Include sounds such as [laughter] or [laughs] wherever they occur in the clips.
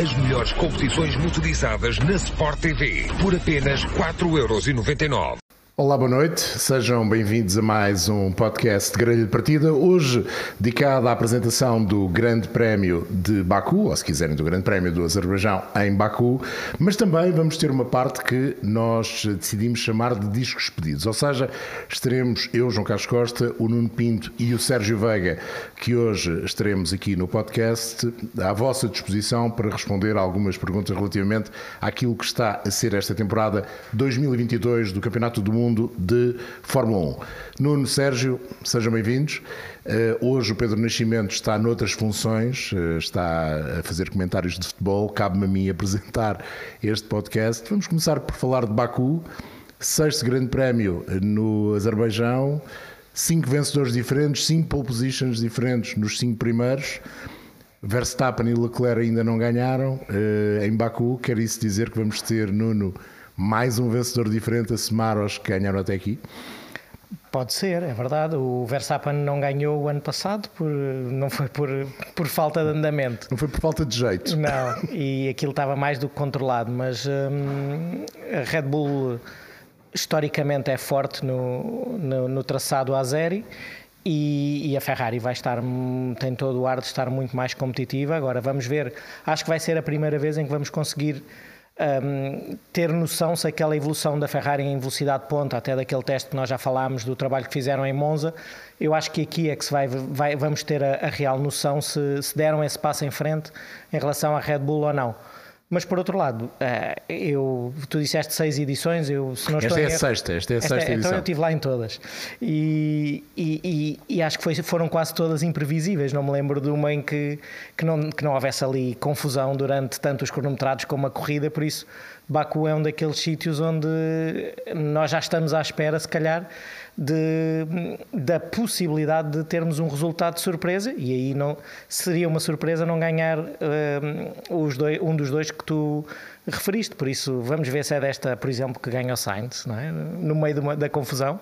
As melhores competições motorizadas na Sport TV por apenas 4,99€. Olá, boa noite. Sejam bem-vindos a mais um podcast de Grelha de Partida. Hoje dedicado à apresentação do Grande Prémio de Baku, ou se quiserem, do Grande Prémio do Azerbaijão em Baku, mas também vamos ter uma parte que nós decidimos chamar de discos pedidos, ou seja, estaremos eu, João Carlos Costa, o Nuno Pinto e o Sérgio Veiga, que hoje estaremos aqui no podcast à vossa disposição para responder a algumas perguntas relativamente àquilo que está a ser esta temporada 2022 do Campeonato do Mundo mundo de Fórmula 1. Nuno, Sérgio, sejam bem-vindos. Uh, hoje o Pedro Nascimento está noutras funções, uh, está a fazer comentários de futebol, cabe-me a mim apresentar este podcast. Vamos começar por falar de Baku, sexto grande prémio no Azerbaijão, cinco vencedores diferentes, cinco pole positions diferentes nos cinco primeiros. Verstappen e Leclerc ainda não ganharam em Baku, quer isso dizer que vamos ter Nuno mais um vencedor diferente a somar aos que ganharam até aqui? Pode ser, é verdade. O Verstappen não ganhou o ano passado, por, não foi por, por falta de andamento. Não foi por falta de jeito. Não, e aquilo estava mais do que controlado, mas hum, a Red Bull historicamente é forte no, no, no traçado Azeri e, e, a Ferrari vai estar, tem todo o ar de estar muito mais competitiva. Agora vamos ver, acho que vai ser a primeira vez em que vamos conseguir um, ter noção se aquela evolução da Ferrari em velocidade ponta, até daquele teste que nós já falámos, do trabalho que fizeram em Monza, eu acho que aqui é que vai, vai vamos ter a, a real noção se, se deram esse passo em frente em relação à Red Bull ou não. Mas por outro lado, eh, eu, tu disseste seis edições, eu se não estou esta é a sexta, esta é a sexta edição. Então eu estive lá em todas. E, e, e, e acho que foi, foram quase todas imprevisíveis. Não me lembro de uma em que, que, não, que não houvesse ali confusão durante tanto os cronometrados como a corrida, por isso Baku é um daqueles sítios onde nós já estamos à espera, se calhar, de, da possibilidade de termos um resultado de surpresa e aí não seria uma surpresa não ganhar um, os dois, um dos dois que tu referiste. Por isso, vamos ver se é desta, por exemplo, que ganha o Sainz, é? no meio uma, da confusão,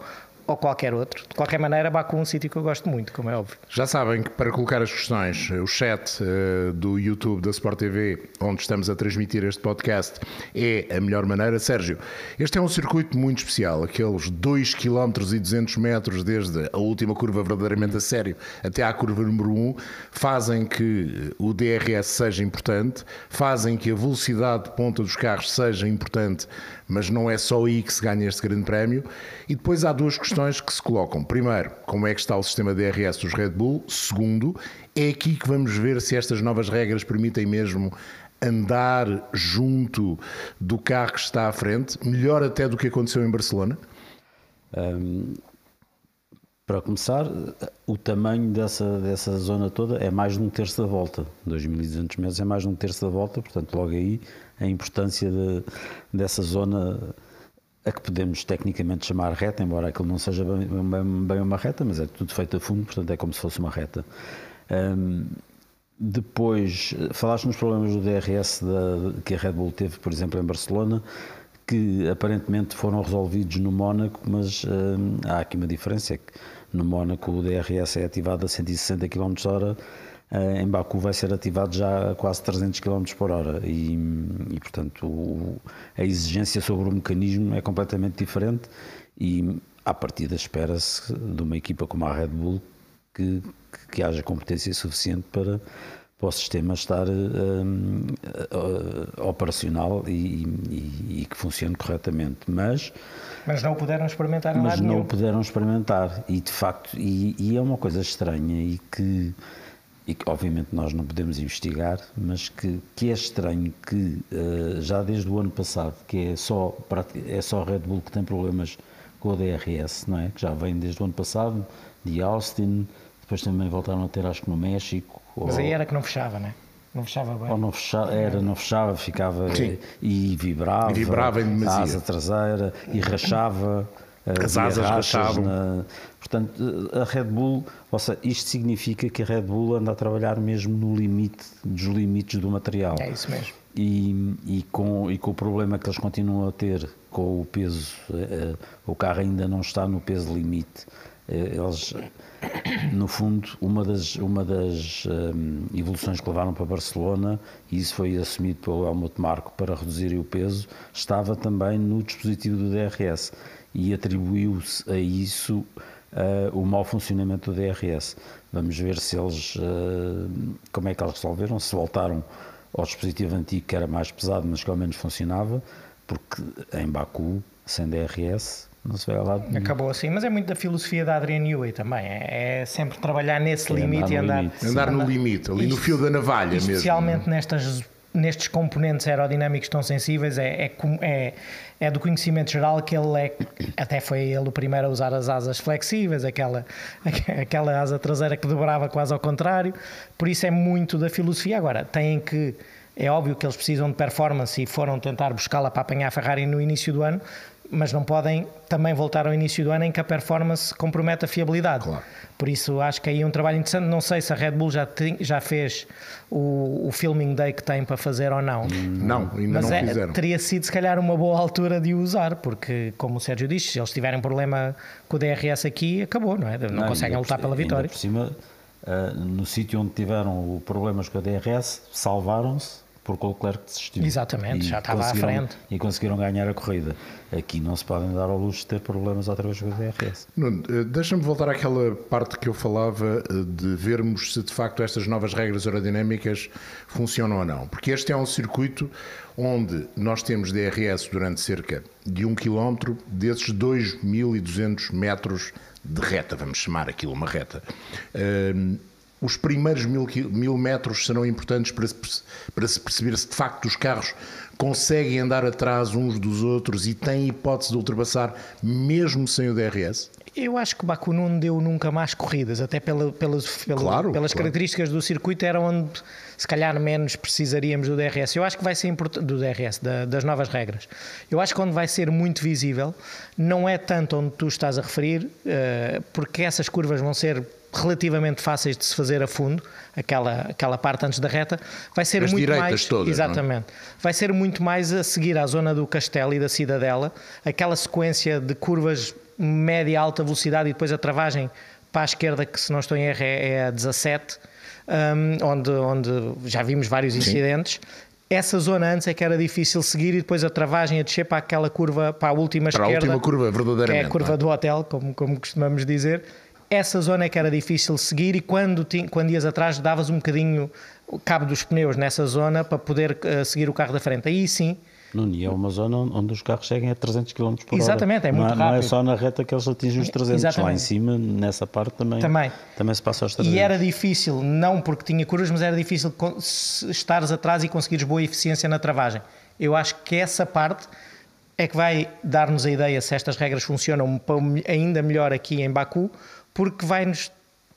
ou qualquer outro. De qualquer maneira, Baku é um sítio que eu gosto muito, como é óbvio. Já sabem que para colocar as questões, o chat uh, do YouTube da Sport TV, onde estamos a transmitir este podcast, é a melhor maneira. Sérgio, este é um circuito muito especial, aqueles 2 km e 200 metros desde a última curva verdadeiramente a sério até à curva número 1, fazem que o DRS seja importante, fazem que a velocidade de ponta dos carros seja importante mas não é só aí que se ganha este grande prémio. E depois há duas questões que se colocam. Primeiro, como é que está o sistema DRS dos Red Bull? Segundo, é aqui que vamos ver se estas novas regras permitem mesmo andar junto do carro que está à frente, melhor até do que aconteceu em Barcelona? Um, para começar, o tamanho dessa, dessa zona toda é mais de um terço da volta. 2.200 metros é mais de um terço da volta, portanto, logo aí a importância de, dessa zona a que podemos tecnicamente chamar reta, embora aquilo não seja bem, bem, bem uma reta, mas é tudo feito a fundo, portanto é como se fosse uma reta. Um, depois, falaste nos problemas do DRS da, que a Red Bull teve, por exemplo, em Barcelona, que aparentemente foram resolvidos no Mónaco, mas um, há aqui uma diferença, é que no Mónaco o DRS é ativado a 160 km h eh, em Baku vai ser ativado já a quase 300 km por hora. E, e portanto o, a exigência sobre o mecanismo é completamente diferente e à partida espera-se de uma equipa como a Red Bull que, que, que haja competência suficiente para, para o sistema estar um, uh, operacional e, e, e, que funcione corretamente, mas mas não puderam experimentar mas não nenhum. puderam experimentar. E de facto e, e, é uma coisa estranha e que e que obviamente nós não podemos investigar, mas que, que é estranho que uh, já desde o ano passado, que é só, é só Red Bull que tem problemas com o DRS, não é? Que já vem desde o ano passado, de Austin, depois também voltaram a ter acho que no México. Mas ou, aí era que não fechava, não é? Não fechava bem. Ou não fechava, era, não fechava, ficava Sim. e vibrava, e vibrava em a asa traseira e rachava. As asas rachavam. Na, portanto, a Red Bull, ou seja, isto significa que a Red Bull anda a trabalhar mesmo no limite dos limites do material. É isso mesmo. E, e, com, e com o problema que eles continuam a ter com o peso, uh, o carro ainda não está no peso limite Eh, eles, no fundo, uma das, uma das um, evoluções que levaram para Barcelona, e isso foi assumido pelo Helmut Marko para reduzir o peso, estava também no dispositivo do DRS e atribuiu-se a isso uh, o mau funcionamento do DRS. Vamos ver se eles, uh, como é que eles resolveram, se voltaram ao dispositivo antigo que era mais pesado, mas que ao menos funcionava, porque em Baku, sem DRS, não se vai lá. Acabou assim, mas é muito da filosofia da Adrian Newey também. É, é sempre trabalhar nesse é limite andar e andar. Limite. Andar no limite, ali no fio da navalha mesmo. Especialmente nestas nestes componentes aerodinâmicos tão sensíveis é, é, é, é, do conhecimento geral que ele é, até foi ele o primeiro a usar as asas flexíveis, aquela, [laughs] aquela asa traseira que dobrava quase ao contrário, por isso é muito da filosofia. Agora, têm que, é óbvio que eles precisam de performance e foram tentar buscá-la para apanhar a Ferrari no início do ano, mas não podem também voltar ao início do ano em que a performance compromete a fiabilidade. Claro. Por isso acho que aí é um trabalho interessante. Não sei se a Red Bull já, tem, já fez o, o filming day que tem para fazer ou não. Não, ainda mas não é, fizeram. Teria sido se calhar uma boa altura de o usar, porque como o Sérgio disse, se eles tiverem problema com o DRS aqui, acabou, não é? Não, não conseguem lutar pela vitória. por cima, uh, no sítio onde tiveram problemas com a DRS, salvaram-se porque o Leclerc desistiu. Exatamente, já estava à frente. E conseguiram ganhar a corrida. Aqui não se podem dar ao luxo de ter problemas outra vez com o DRS. Eh, deixa-me voltar àquela parte que eu falava eh, de vermos se de facto estas novas regras aerodinâmicas funcionam ou não. Porque este é um circuito onde nós temos DRS durante cerca de um quilómetro desses 2.200 metros de reta, vamos chamar aquilo uma reta. Ehm, os primeiros mil, mil metros serão importantes para se, para se perceber se de facto os carros conseguem andar atrás uns dos outros e têm hipótese de ultrapassar mesmo sem o DRS? Eu acho que o Baku não deu nunca mais corridas, até pela, pelas, pela, claro, pelas claro. características do circuito, era onde se calhar menos precisaríamos do DRS. Eu acho que vai ser importante, do DRS, da, das novas regras. Eu acho que onde vai ser muito visível, não é tanto onde tu estás a referir, uh, porque essas curvas vão ser relativamente fáceis de se fazer a fundo, aquela, aquela parte antes da reta, vai ser As muito mais todas, é? exatamente, é? vai ser muito mais a seguir à zona do Castelo e da Cidadela, aquela sequência de curvas média alta velocidade e depois a travagem para a esquerda que se não estou em erro é, é a 17, um, onde, onde já vimos vários incidentes. Sim. Essa zona antes é que era difícil seguir e depois a travagem a descer para aquela curva, para a última para esquerda. a última curva, verdadeiramente. Que é a curva é? do hotel, como, como costumamos dizer essa zona é que era difícil seguir e quando, quando ias atrás davas um bocadinho o cabo dos pneus nessa zona para poder uh, seguir o carro da frente. Aí sim. Não, e é uma zona onde os carros chegam a 300 km por hora. Exatamente, é muito não, rápido. Não é só na reta que eles atingem os 300, Exatamente. lá em cima, nessa parte também, também. também se passa aos 300. E era difícil, não porque tinha curvas, mas era difícil estares atrás e conseguires boa eficiência na travagem. Eu acho que essa parte é que vai dar-nos a ideia se estas regras funcionam ainda melhor aqui em Baku, porque vai-nos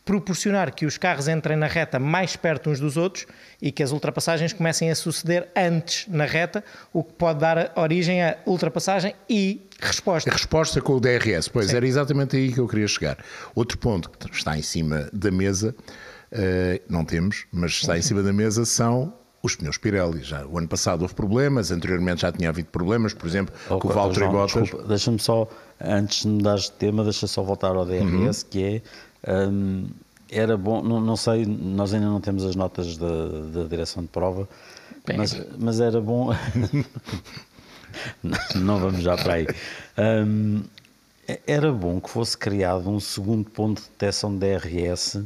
proporcionar que os carros entrem na reta mais perto uns dos outros e que as ultrapassagens comecem a suceder antes na reta, o que pode dar origem a ultrapassagem e resposta. A resposta com o DRS, pois Sim. era exatamente aí que eu queria chegar. Outro ponto que está em cima da mesa, uh, não temos, mas está em cima da mesa, são os pneus Pirelli. Já, o ano passado houve problemas, anteriormente já tinha havido problemas, por exemplo, oh, com o Valtteri Bottas. Deixa-me só antes de mudares de tema, deixa só voltar ao DRS, uhum. que é. Um, era bom, não, não, sei, nós ainda não temos as notas da, da direção de prova, mas, mas, era bom. [laughs] não vamos já para aí. Um, era bom que fosse criado um segundo ponto de detecção de DRS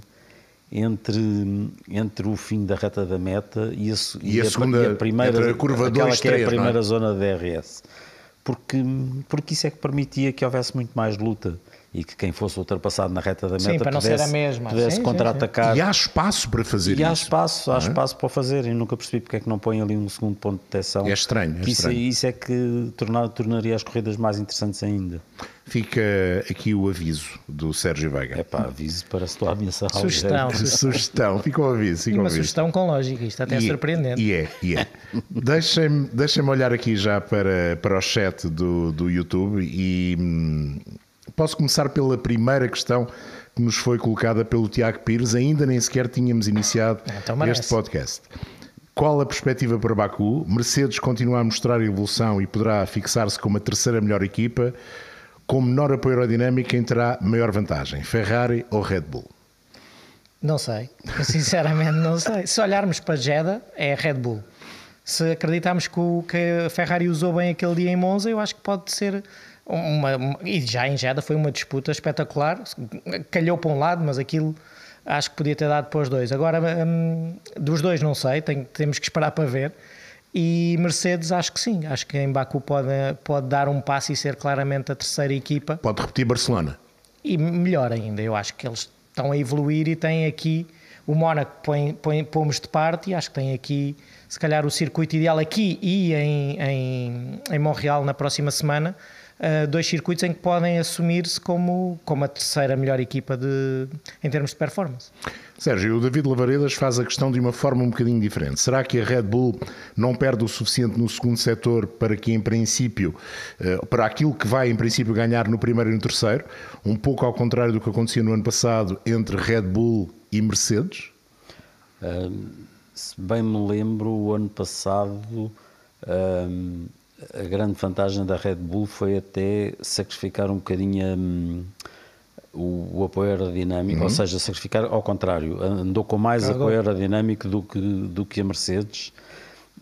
entre, entre o fim da reta da meta e a, e a, a segunda, e a primeira, a curva aquela 2, que 3, é a primeira é? zona de DRS porque, porque isso é que permitia que houvesse muito mais luta e que quem fosse ultrapassado na reta da meta sim, para não pudesse, ser a mesma. pudesse contra-atacar. E há espaço para fazer e isso. E há espaço, há é? espaço para fazer. E nunca percebi porque é que não põe ali um segundo ponto de detecção. É estranho, é isso, estranho. Isso é que tornar, tornaria as corridas mais interessantes ainda. Fica aqui o aviso do Sérgio Veiga. É pá, aviso para se a ameaçar Sugestão. [laughs] sugestão, fica o aviso. Fica e uma aviso. sugestão com lógica, isto até é surpreendente. E é, e é. Deixem-me deixem olhar aqui já para, para o chat do, do YouTube e hum, posso começar pela primeira questão que nos foi colocada pelo Tiago Pires, ainda nem sequer tínhamos iniciado então este podcast. Qual a perspectiva para Baku? Mercedes continua a mostrar evolução e poderá fixar-se como a terceira melhor equipa Com menor apoio aerodinâmico, quem terá maior vantagem? Ferrari ou Red Bull? Não sei, [laughs] sinceramente não sei. Se olharmos para Jeddah, é Red Bull. Se acreditarmos que, o, que a Ferrari usou bem aquele dia em Monza, eu acho que pode ser uma, uma, e já em Jeddah foi uma disputa espetacular. Calhou para um lado, mas aquilo acho que podia ter dado para os dois. Agora, hum, dos dois não sei, tem, temos que esperar para ver. E Mercedes, acho que sim, acho que em Baku pode, pode dar um passo e ser claramente a terceira equipa. Pode repetir Barcelona. E melhor ainda, eu acho que eles estão a evoluir e têm aqui o Mónaco põe, põe, pomos de parte e acho que tem aqui se calhar o circuito ideal aqui e em, em, em Montreal na próxima semana uh, dois circuitos em que podem assumir-se como, como a terceira melhor equipa de, em termos de performance. Sérgio, o David Lavaredas faz a questão de uma forma um bocadinho diferente. Será que a Red Bull não perde o suficiente no segundo setor para que, em princípio, eh, para aquilo que vai, em princípio, ganhar no primeiro e no terceiro? Um pouco ao contrário do que acontecia no ano passado entre Red Bull e Mercedes? Um, se bem me lembro, o ano passado um, a grande vantagem da Red Bull foi até sacrificar um bocadinho. Um, o, o apoio aerodinâmico, uhum. ou seja, sacrificar ao contrário, andou com mais apoio aerodinâmico do que, do que a Mercedes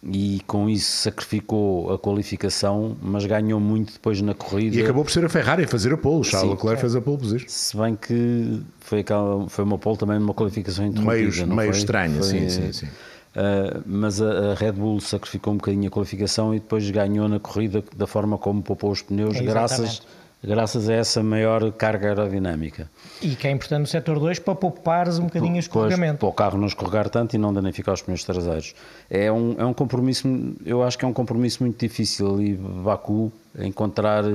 e com isso sacrificou a qualificação, mas ganhou muito depois na corrida. E acabou por ser a Ferrari a fazer a pole, Charles Leclerc fez a pole position. Se bem que foi, aquela, foi uma pole também numa qualificação interrompida. Meio, meio estranha, foi, sim, sim, sim. Uh, mas a, a, Red Bull sacrificou um bocadinho a qualificação e depois ganhou na corrida da forma como poupou os pneus, é, graças graças a essa maior carga aerodinâmica. E que é importante no setor 2 para poupares um bocadinho o escorregamento. Para o carro não escorregar tanto e não danificar os pneus traseiros. É um, é um compromisso, eu acho que é um compromisso muito difícil ali, Baku, encontrar,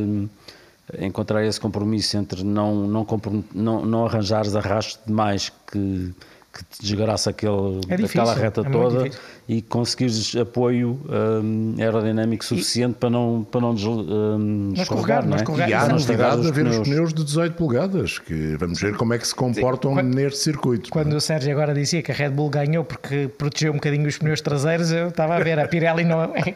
encontrar esse compromisso entre não, não, não, não arranjares arrasto demais que que te desgraça aquele, é difícil, aquela reta é toda e conseguires apoio um, aerodinâmico suficiente e, para não, para não, des, um, escorregar, não é? E há novidade de haver os pneus de 18 polegadas, que vamos ver como é que se comportam quando, neste circuito. Quando o Sérgio agora dizia que a Red Bull ganhou porque protegeu um bocadinho os pneus traseiros, eu estava a ver, a Pirelli não é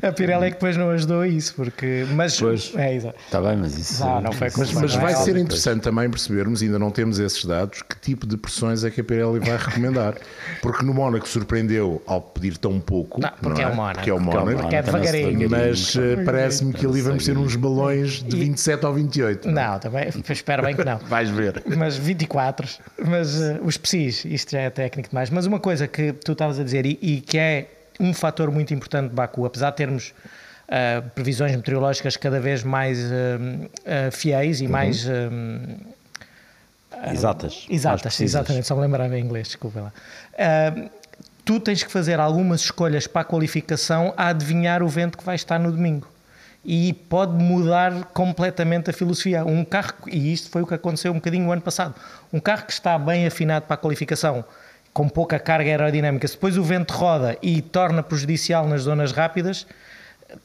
a Pirelli é que depois não ajudou a isso, porque mas pois, é Está bem, mas isso não, não foi mas, mas vai ser interessante também percebermos, ainda não temos esses dados, que tipo de pressões é que a Pirelli vai recomendar. Porque no Mónaco surpreendeu ao pedir tão pouco. Não, porque, não é? é o Mónaco. Porque é o Mónaco. Porque é devagarinho. Mas uh, parece-me que ali vamos ter uns balões de 27 ou 28. Não, não também. Espero bem que não. [laughs] Vais ver. Mas 24. Mas uh, os PSIs, isto já é técnico demais. Mas uma coisa que tu estavas a dizer e, e que é um fator muito importante de Baku, apesar de termos uh, previsões meteorológicas cada vez mais uh, fiéis e uhum. mais Exatas. Exatas, exatamente, só me lembrava em inglês, desculpa lá. Uh, tu tens que fazer algumas escolhas para a qualificação a adivinhar o vento que vai estar no domingo. E pode mudar completamente a filosofia. Um carro, e isto foi o que aconteceu um bocadinho no ano passado, um carro que está bem afinado para a qualificação, com pouca carga aerodinâmica, se depois o vento roda e torna prejudicial nas zonas rápidas,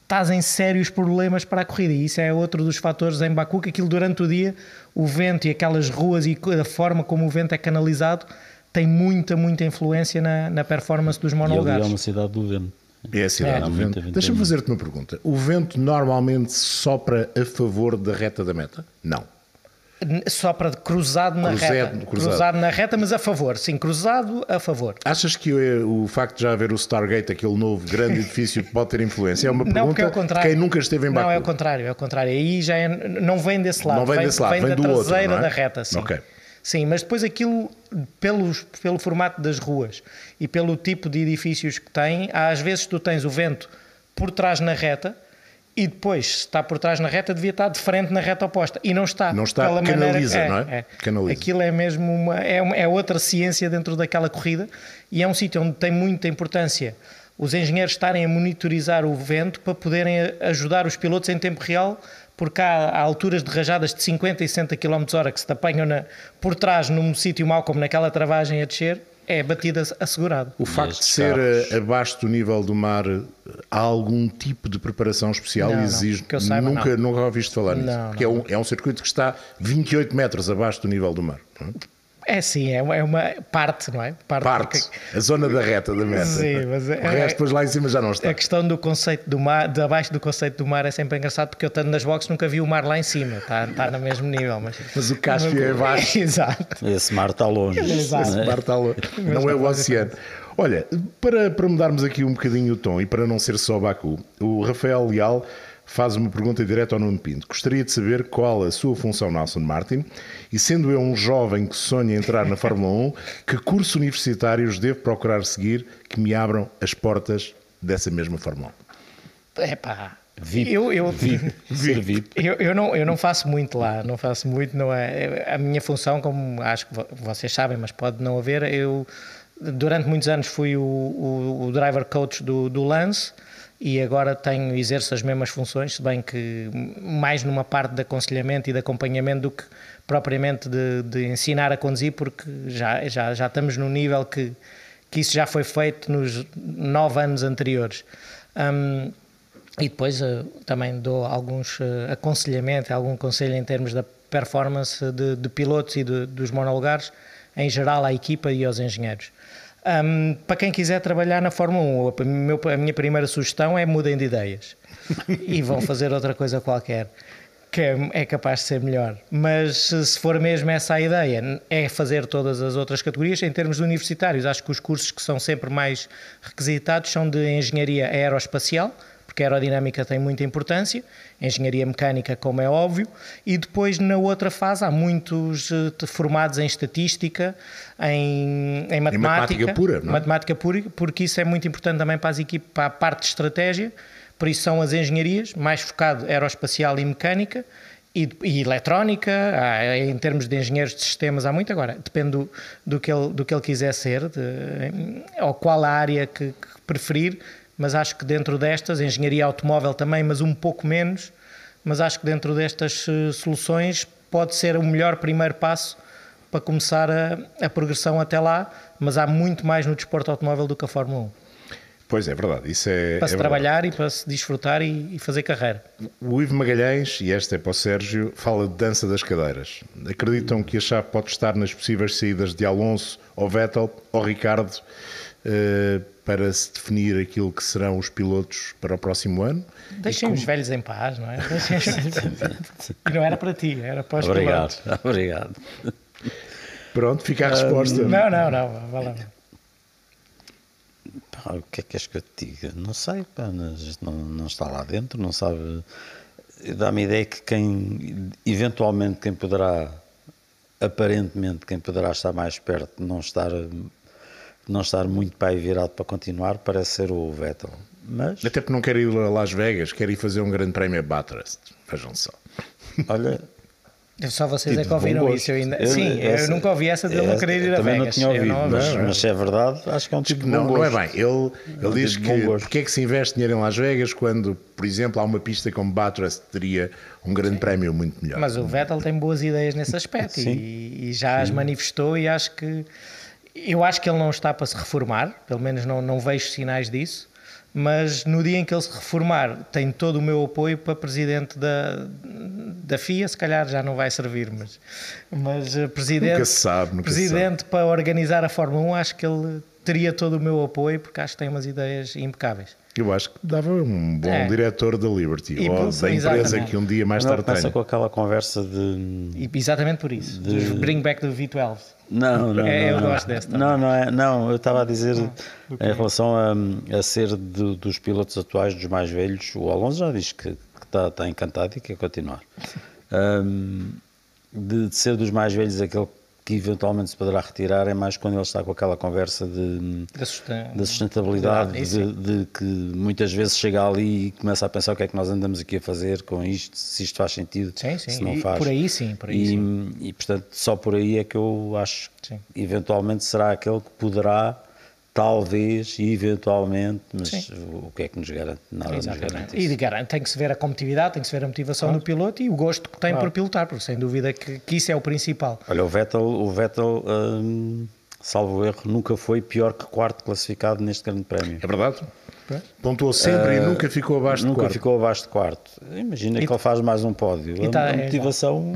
estás em sérios problemas para a corrida. E isso é outro dos fatores em Baku, que aquilo durante o dia, o vento e aquelas ruas e a forma como o vento é canalizado tem muita, muita influência na, na performance dos monolugares. E é uma cidade do vento. É a cidade é. do vento. Deixa-me fazer-te uma pergunta. O vento normalmente sopra a favor da reta da meta? Não só para cruzado na cruzado, reta. Cruzado. cruzado. na reta, mas a favor. Sim, cruzado a favor. Achas que o, o facto de já haver o Stargate, aquele novo grande [laughs] edifício, pode ter influência? É uma pergunta não, é o contrário. quem nunca esteve em Baku. Não, é o contrário, é o contrário. Aí já é, não vem desse lado. Não vem, vem desse lado, vem, vem da traseira outro, é? da reta, sim. Okay. Sim, mas depois aquilo, pelos, pelo formato das ruas e pelo tipo de edifícios que tem, às vezes tu tens o vento por trás na reta, e depois, se está por trás na reta, devia estar de frente na reta oposta. E não está. Não está, canaliza, maneira, não é? é. Canaliza. Aquilo é mesmo uma, é, uma, é outra ciência dentro daquela corrida e é um sítio onde tem muita importância os engenheiros estarem a monitorizar o vento para poderem ajudar os pilotos em tempo real, porque há, há alturas de rajadas de 50 e 60 km hora que se te apanham na, por trás num sítio mau como naquela travagem a descer é batida assegurado. O facto de ser carros... Eh, abaixo do nível do mar, há algum tipo de preparação especial não, exige? Não, saiba, nunca, não. nunca ouviste falar nisso. Não, porque É, um, é um circuito que está 28 metros abaixo do nível do mar. É sim, é uma, é uma parte, não é? Parte, parte. a zona da reta da meta. Sim, mas é, o resto depois lá em cima já não está. A questão do conceito do mar, de abaixo do conceito do mar é sempre engraçado porque eu estando nas boxes nunca vi o mar lá em cima, está, está no mesmo nível. Mas, mas o Cáspio é abaixo. [laughs] Exato. Esse mar está longe. Exato. Esse mar está longe. [laughs] Não é o oceano. Olha, para, para mudarmos aqui um bocadinho o tom e para não ser só Baku, o Rafael Leal faz uma pergunta direta ao Nuno Pinto. Gostaria de saber qual a sua função na Aston Martin e, sendo eu um jovem que sonha entrar na Fórmula 1, [laughs] que cursos universitários devo procurar seguir que me abram as portas dessa mesma Fórmula 1? É pá. VIP, eu, eu, VIP, [laughs] VIP. Eu, eu, não, eu não faço muito lá, não faço muito, não é. A minha função, como acho que vocês sabem, mas pode não haver, eu durante muitos anos fui o, o, o driver coach do, do Lance e agora tenho exerço as mesmas funções, se bem que mais numa parte de aconselhamento e de acompanhamento do que propriamente de, de ensinar a conduzir, porque já, já, já estamos no nível que, que isso já foi feito nos nove anos anteriores. Um, e depois uh, também dou alguns uh, aconselhamentos, algum conselho em termos da performance de, de pilotos e de, dos monolugares, em geral à equipa e aos engenheiros. Um, para quem quiser trabalhar na Fórmula 1, a minha primeira sugestão é mudem de ideias e vão [laughs] fazer outra coisa qualquer que é, é capaz de ser melhor. Mas se for mesmo essa a ideia, é fazer todas as outras categorias. Em termos de universitários, acho que os cursos que são sempre mais requisitados são de engenharia aeroespacial, porque a aerodinâmica tem muita importância, engenharia mecânica, como é óbvio, e depois na outra fase há muitos eh, formados em estatística, em, em matemática, em matemática pura, não? É? matemática pura, porque isso é muito importante também para as equipes, para a parte de estratégia, por isso são as engenharias, mais focado aeroespacial e mecânica, e, e, eletrónica, há, em termos de engenheiros de sistemas, há muito. Agora, depende do, do, que, ele, do que ele quiser ser, de, ou qual a área que, que preferir, mas acho que dentro destas, engenharia automóvel também, mas um pouco menos, mas acho que dentro destas eh, soluções pode ser o melhor primeiro passo para começar a, a progressão até lá, mas há muito mais no desporto automóvel do que a Fórmula 1. Pois é, verdade. Isso é, para se é trabalhar verdade. e para se desfrutar e, e, fazer carreira. O Ivo Magalhães, e esta é para o Sérgio, fala de dança das cadeiras. Acreditam que a chave pode estar nas possíveis saídas de Alonso ou Vettel ou Ricardo uh, para se definir aquilo que serão os pilotos para o próximo ano. Deixem como... os velhos em paz, não é? e não era para ti, era para os Obrigado, pilotos. obrigado. Pronto, fica a resposta. Não, não, não, vai lá. Pá, o que é que és que eu te diga? Não sei, pá, não, não está lá dentro, não sabe. Dá-me a ideia que quem, eventualmente, quem poderá, aparentemente, quem poderá estar mais perto, não estar não estar muito para aí virado para continuar, parece ser o Vettel. Mas... Até porque não quer ir a Las Vegas, quer ir fazer um grande prémio a Bathurst. Vejam só. Olha. Só vocês é que ouviram isso. Eu ainda... eu, Sim, essa, eu nunca ouvi essa de ele não querer ir a também Vegas. Também não tinha ouvido, mas, mas, se é verdade, acho que é um tipo não, de Não é bem. Ele, ele diz tipo que porque é que se investe dinheiro em Las Vegas quando, por exemplo, há uma pista como Bathurst teria um grande Sim. prémio muito melhor. Mas o Vettel tem boas ideias nesse aspecto e, e, já Sim. as manifestou e acho que eu acho que ele não está para se reformar, pelo menos não, não vejo sinais disso, mas no dia em que ele se reformar, tem todo o meu apoio para presidente da, da FIA, se calhar já não vai servir, mas, mas eh, presidente, nunca sabe, nunca presidente sabe. para organizar a Fórmula 1, acho que ele teria todo o meu apoio, porque acho que tem umas ideias impecáveis. Eu acho que dava um bom é. diretor da Liberty, e, ou da empresa que um dia mais tarde tenha. com aquela conversa de... E, exatamente por isso, de... dos bring back do V12. Não, não, é, não, eu não. gosto desta. Não, não, é, não, eu estava a dizer okay. em relação a, a ser de, dos pilotos atuais, dos mais velhos, o Alonso já diz que, está, está encantado e quer continuar. [laughs] Um, de, de, ser dos mais velhos aquele que eventualmente se poderá retirar é mais quando ele está com aquela conversa de, da, susten da sustentabilidade, de, de, que muitas vezes chega ali e começa a pensar o que é que nós andamos aqui a fazer com isto, se isto faz sentido, sim, sim. se não faz. por aí sim, por aí e, sim. E portanto, só por aí é que eu acho que eventualmente será aquele que poderá talvez e eventualmente, mas Sim. o que é que nos garante? Nada Exatamente. nos garante. Isso. E garante, tem que se ver a competitividade, tem que se ver a motivação claro. do piloto e o gosto que tem claro. por pilotar, porque sem dúvida que, que, isso é o principal. Olha, o Vettel, o Vettel hum, salvo erro, nunca foi pior que quarto classificado neste grande prémio. É verdade. Pontuou sempre e nunca ficou abaixo de Nunca quarto. ficou abaixo de quarto. Imagina que ele faz mais um pódio. e A, tá- a é, motivação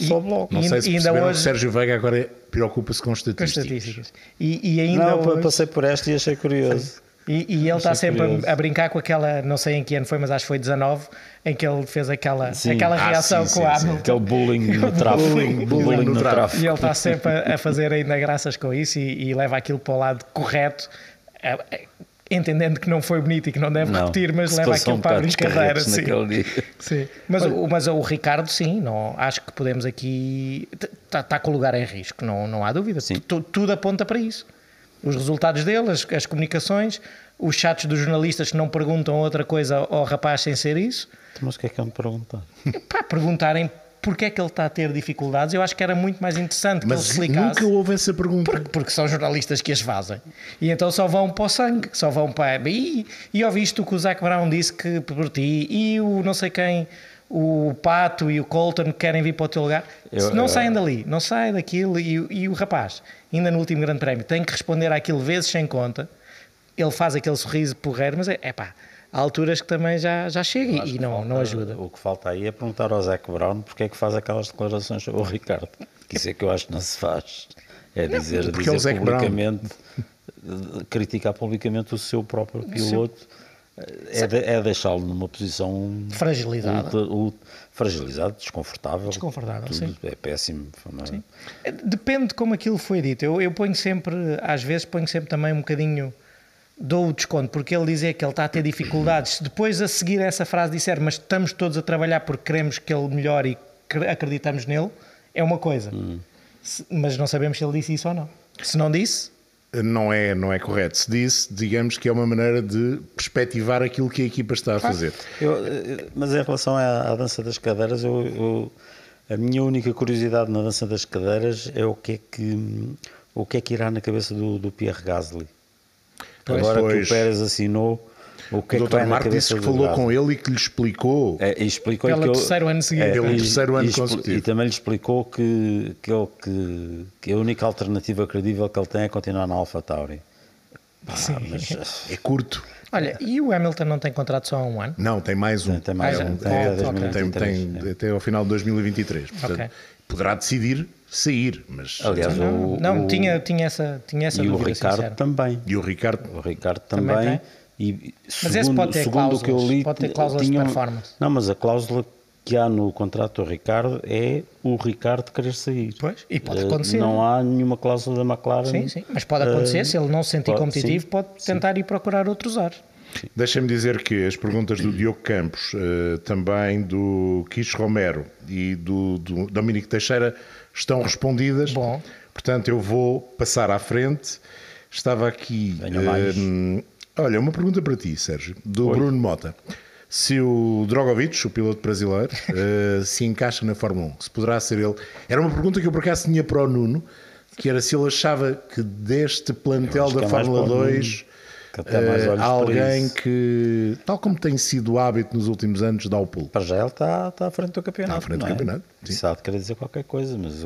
sobe logo. Não E- sei se e perceberam hoje- que Sérgio Veiga agora preocupa-se com Com estatísticas. estatísticas. E, e ainda Não, hoje- passei por esta e achei curioso. E, e ele está sempre curioso. a, a brincar com aquela, não sei em que ano foi, mas acho que foi 19, em que ele fez aquela, Sim. aquela Ah, reação sim, com sim. Hamilton. Aquele bullying [laughs] no tráfego. Bullying, bullying no tráfego. E ele está sempre a, a fazer ainda graças com isso e, e leva aquilo para o lado correto, eh, eh, entendendo que não foi bonito e que não deve Não, repetir, mas leva aquilo um para a brincadeira. Sim. naquele dia. [laughs] Sim. Mas, o, mas o Ricardo, sim, não, acho que podemos aqui. Está tá com o lugar em risco, não, não há dúvida. Sim. Tu- tudo aponta para isso. Os resultados dele, as, as comunicações, os chats dos jornalistas que não perguntam outra coisa ao rapaz sem ser isso. Mas o que é que é me perguntar? Pá, perguntarem porque é que ele está a ter dificuldades, eu acho que era muito mais interessante que ele Mas explicasse. nunca houve essa pergunta. Porque, porque são jornalistas que as fazem. E então só vão para o sangue, só vão para. E, e ouviste o que o Zac Brown disse que por ti, e o não sei quem, o Pato e o Colton querem vir para o teu lugar. Eu- não eu- saem dali, não saem daquilo. E, o- e o rapaz, ainda no último Grande Prémio, tem que responder àquilo vezes sem conta. Ele faz aquele sorriso porreiro, mas é pá, há alturas que também já, já chega e, não, não ajuda. O que falta aí é perguntar ao Zac Brown porque é que faz aquelas declarações sobre o Ricardo. Que isso é que eu acho que não se faz. É dizer, porque é o dizer Zac Brown. publicamente, eh, criticar publicamente o seu próprio piloto. É, de- é deixá-lo numa posição Fragilizada. ultra- ultra- fragilizado, desconfortável. Desconfortável, sim. É péssimo. Não é? É, Depende de como aquilo foi dito. Eu, eu ponho sempre, às vezes, ponho sempre também um bocadinho, dou o desconto, porque ele dizer que ele está a ter dificuldades, se depois a seguir essa frase disser, mas estamos todos a trabalhar porque queremos que ele melhore e cre- acreditamos nele, é uma coisa. Se- mas não sabemos se ele disse isso ou não. Se não disse, Não é, não é correto. Se disse, digamos que é uma maneira de perspectivar aquilo que a equipa está a fazer. Eu, eh, mas em relação à, à dança das cadeiras, eu, eu- a minha única curiosidade na dança das cadeiras é o que é que, o que, é que irá na cabeça do, do Pierre Gasly. Pois. Agora que Pois. o Pérez assinou, o que é o que vai Dr. cabeça disse que falou com ele e que lhe explicou. É, e explicou Pelo que eu- terceiro ano seguido. Pelo e- terceiro ano e consecutivo. E também lhe explicou que, que, ele, que, que a única alternativa credível que ele tem é continuar na Alpha Tauri. Pá, mas, eh, [laughs] É curto. olha, e o Hamilton não tem contrato só há um ano? Não, tem mais um. Tem- tem mais Ah, um, tem até ok. 2023, tem, é. até ao final de 2023. Portanto, Ok. poderá decidir sair. Mas, Aliás, Não, o, não o- tinha, tinha essa, tinha essa e o dúvida, Ricardo sincero. também. E o Ricardo O Ricardo Também também. E Mas esse segundo, pode ter segundo o que eu cláusulas, li, pode ter cláusulas de tinham- performance. Não, mas a cláusula que há no contrato do Ricardo é o Ricardo querer sair. Pois, e pode Eh, acontecer. Não há nenhuma cláusula da McLaren. Sim, sim, mas pode acontecer, eh, se ele não se sentir pode- competitivo, sim, pode tentar ir procurar outros ares. Deixa-me dizer que as perguntas do Diogo Campos, eh, também do Quis Romero e do, do Dominique Teixeira estão respondidas. Bom. Portanto, eu vou passar à frente. Estava aqui. Eh, olha, uma pergunta para ti, Sérgio, do Bruno Mota. Se o Drogovic, o piloto brasileiro, [laughs] eh, se encaixa na Fórmula 1, se poderá ser ele. Era uma pergunta que eu por acaso tinha para o Nuno, que era se ele achava que deste plantel da é Fórmula para o Nuno, 2 para alguém isso. que, tal como tem sido o hábito nos últimos anos, dá o pulo. Para já ele está, está à frente do campeonato. Está à frente do é? campeonato, sim. De querer dizer qualquer coisa, mas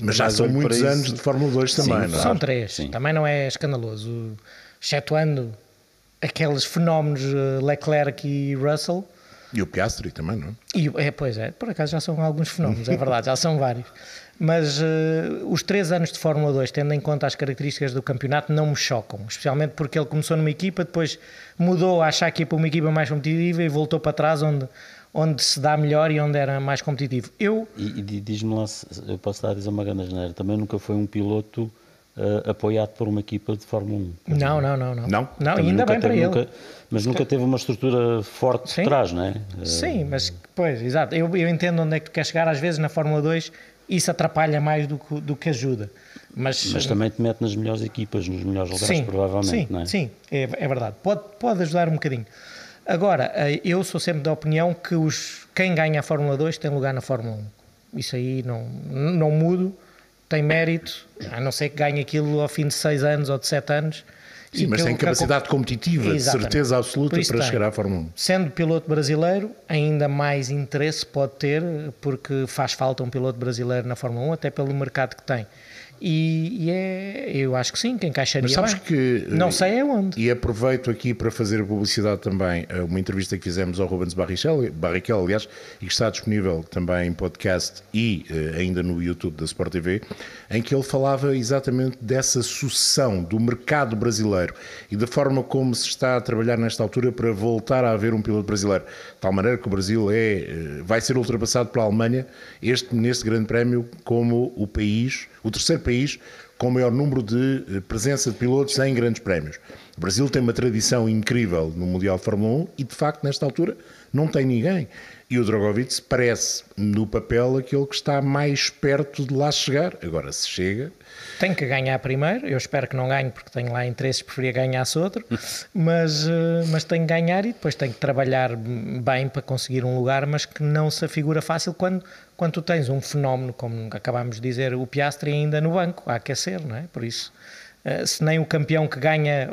Mas já são muitos anos de Fórmula 2 também, Sim, não é? São três, sim. também não é escandaloso. Excetuando aqueles fenómenos eh, Leclerc e Russell. E o Piastri também, não é? E, é, pois é, por acaso já são alguns fenómenos, é verdade, já são vários. [laughs] Mas eh, os três anos de Fórmula 2, tendo em conta as características do campeonato, não me chocam. Especialmente porque ele começou numa equipa, depois mudou a achar que ia para uma equipa mais competitiva e voltou para trás onde, onde se dá melhor e onde era mais competitivo. Eu, E, e di- diz-me lá, se- eu posso estar a dizer uma grande asneira, também nunca foi um piloto eh, apoiado por uma equipa de Fórmula 1. não, não, não. Não, Não? não Também ainda nunca bem para teve- ele. nunca- mas nunca teve uma estrutura forte Sim. por trás, não é? Eh, Sim, mas pois, exato. Eu, eu entendo onde é que tu queres chegar. Às vezes na Fórmula 2 isso atrapalha mais do que, do que ajuda. Mas, Mas também te mete nas melhores equipas, nos melhores lugares, sim, provavelmente, sim, não é? sim, é, é verdade. Pode, pode ajudar um bocadinho. Agora, eh, eu sou sempre da opinião que os, quem ganha a Fórmula 2 tem lugar na Fórmula 1. Isso aí não, não mudo, tem mérito, a não ser que ganhe aquilo ao fim de 6 anos ou de 7 anos. Sim, mas que- tem capacidade competitiva, de Exatamente. certeza absoluta para tem. chegar à Fórmula 1. Sendo piloto brasileiro, ainda mais interesse pode ter, porque faz falta um piloto brasileiro na Fórmula 1, até pelo mercado que tem. E, e é, eu acho que sim, que encaixaria Mas sabes bem. que. Não eh, sei é onde. E aproveito aqui para fazer publicidade também a uma entrevista que fizemos ao Rubens Barrichello, Barrichello, aliás, e que está disponível também em podcast e eh, ainda no YouTube da Sport TV, em que ele falava exatamente dessa sucessão do mercado brasileiro e da forma como se está a trabalhar nesta altura para voltar a haver um piloto brasileiro. Tal maneira que o Brasil é, eh, vai ser ultrapassado pela Alemanha este, neste grande prémio como o país, o terceiro país com o maior número de eh, presença de pilotos em grandes prémios. O Brasil tem uma tradição incrível no Mundial de Fórmula 1 e, de facto, nesta altura não tem ninguém. E o Drogovic parece, no papel, aquele que está mais perto de lá chegar. Agora, se chega, Tem que ganhar primeiro, eu espero que não ganhe porque tenho lá interesses, preferia ganhasse outro, mas, eh, mas tem que ganhar e depois tem que trabalhar bem para conseguir um lugar, mas que não se afigura fácil quando, quando tu tens um fenómeno, como acabámos de dizer, o Piastri ainda no banco, a aquecer, não é? Por isso, eh, se nem o campeão que ganha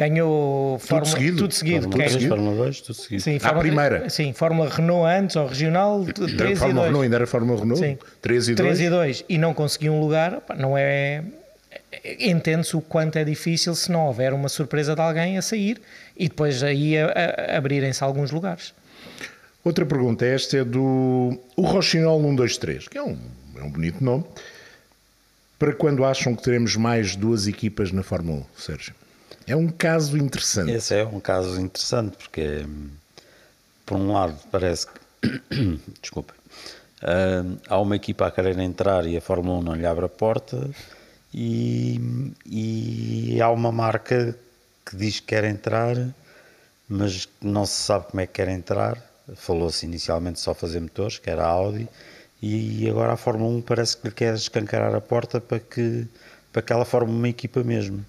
ganhou Fórmula, seguido. tudo seguido, Fórmula que é- 3, Fórmula 2, tudo seguido. Sim, À primeira. Sim, Fórmula Renault antes, ou regional, 3 era e Fórmula 2. Renault, ainda era Fórmula Renault, Sim. 3 e 2. 3 e 2 e não conseguiu um lugar, não é. Entende-se o quanto é difícil se não houver uma surpresa de alguém a sair e depois aí a- a- abrirem-se alguns lugares. Outra pergunta, esta é do o Rochinol 123, que é um, é um bonito nome. Para quando acham que teremos mais duas equipas na Fórmula 1, Sérgio? É um caso interessante. Esse é um caso interessante porque, hum, por um lado, parece que. [coughs] Desculpa. hum, há uma equipa a querer entrar e a Fórmula 1 não lhe abre a porta, e, e há uma marca que diz que quer entrar, mas não se sabe como é que quer entrar. Falou-se inicialmente só fazer motores, que era a Audi, e agora a Fórmula 1 parece que lhe quer escancarar a porta para que, para que ela forme uma equipa mesmo.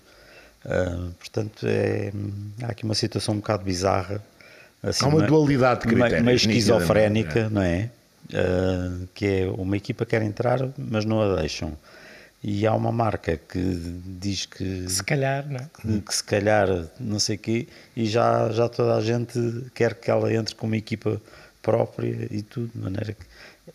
Ah, portanto, é, há aqui uma situação um bocado bizarra. assim, Há uma dualidade de critérios, Meio esquizofrénica, não é? Ah, que é uma equipa quer entrar, mas não a deixam. E há uma marca que diz que Se calhar, não é? que, que se calhar não sei quê, e já, já toda a gente quer que ela entre com uma equipa própria e tudo, de maneira que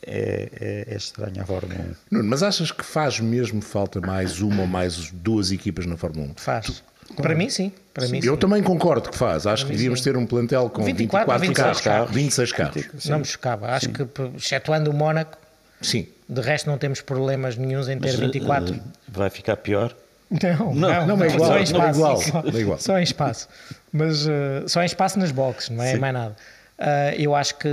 é, é, é estranha a Fórmula 1. Nuno, mas achas que faz mesmo falta mais uma ou mais duas equipas na Fórmula 1? Faz. Para mim, sim. Para mim, Eu sim. também concordo que faz. Acho que devíamos ter um plantel com 24, 24, 26 carros, carros. 26 carros. Não me chocava. Acho que, excetuando o Mónaco, Sim. de resto não temos problemas nenhums em ter 24. Eh, Vai ficar pior? Não, Não, não, é igual, só não em é espaço, igual, só, não é igual. só em espaço. Mas eh, só em espaço nas boxes, não é mais nada. Ah, eu acho que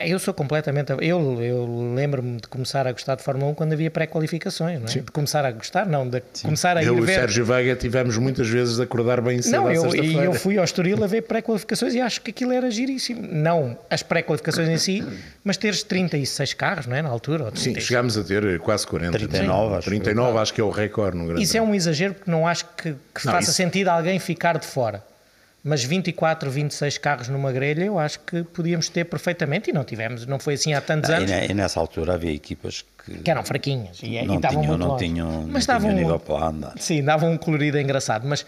eu sou completamente. Eu, eu lembro-me de começar a gostar de Fórmula 1 quando havia pré-qualificações, não é? De começar a gostar, não, de começar a Eu ir e o ver. Sérgio Veiga tivemos muitas vezes de acordar bem cedo Não, eu, e eu fui ao Estoril a ver pré-qualificações e acho que aquilo era giríssimo. Não as pré-qualificações em si, mas teres 36 carros, não é? Na altura. ou Sim, 36. chegámos a ter quase 40. 39, acho. 39 acho que é o recorde no grande Isso é um exagero porque não acho que, que Não, faça isso- sentido alguém ficar de fora. Mas 24, 26 carros numa grelha, eu acho que podíamos ter perfeitamente e não tivemos. Não foi assim há tantos E, anos e nessa altura havia equipas que que eram fraquinhas e, e não, estavam tinham, muito não, longe. tinham, não mas davam nível para andar. Sim, davam um colorido engraçado. Mas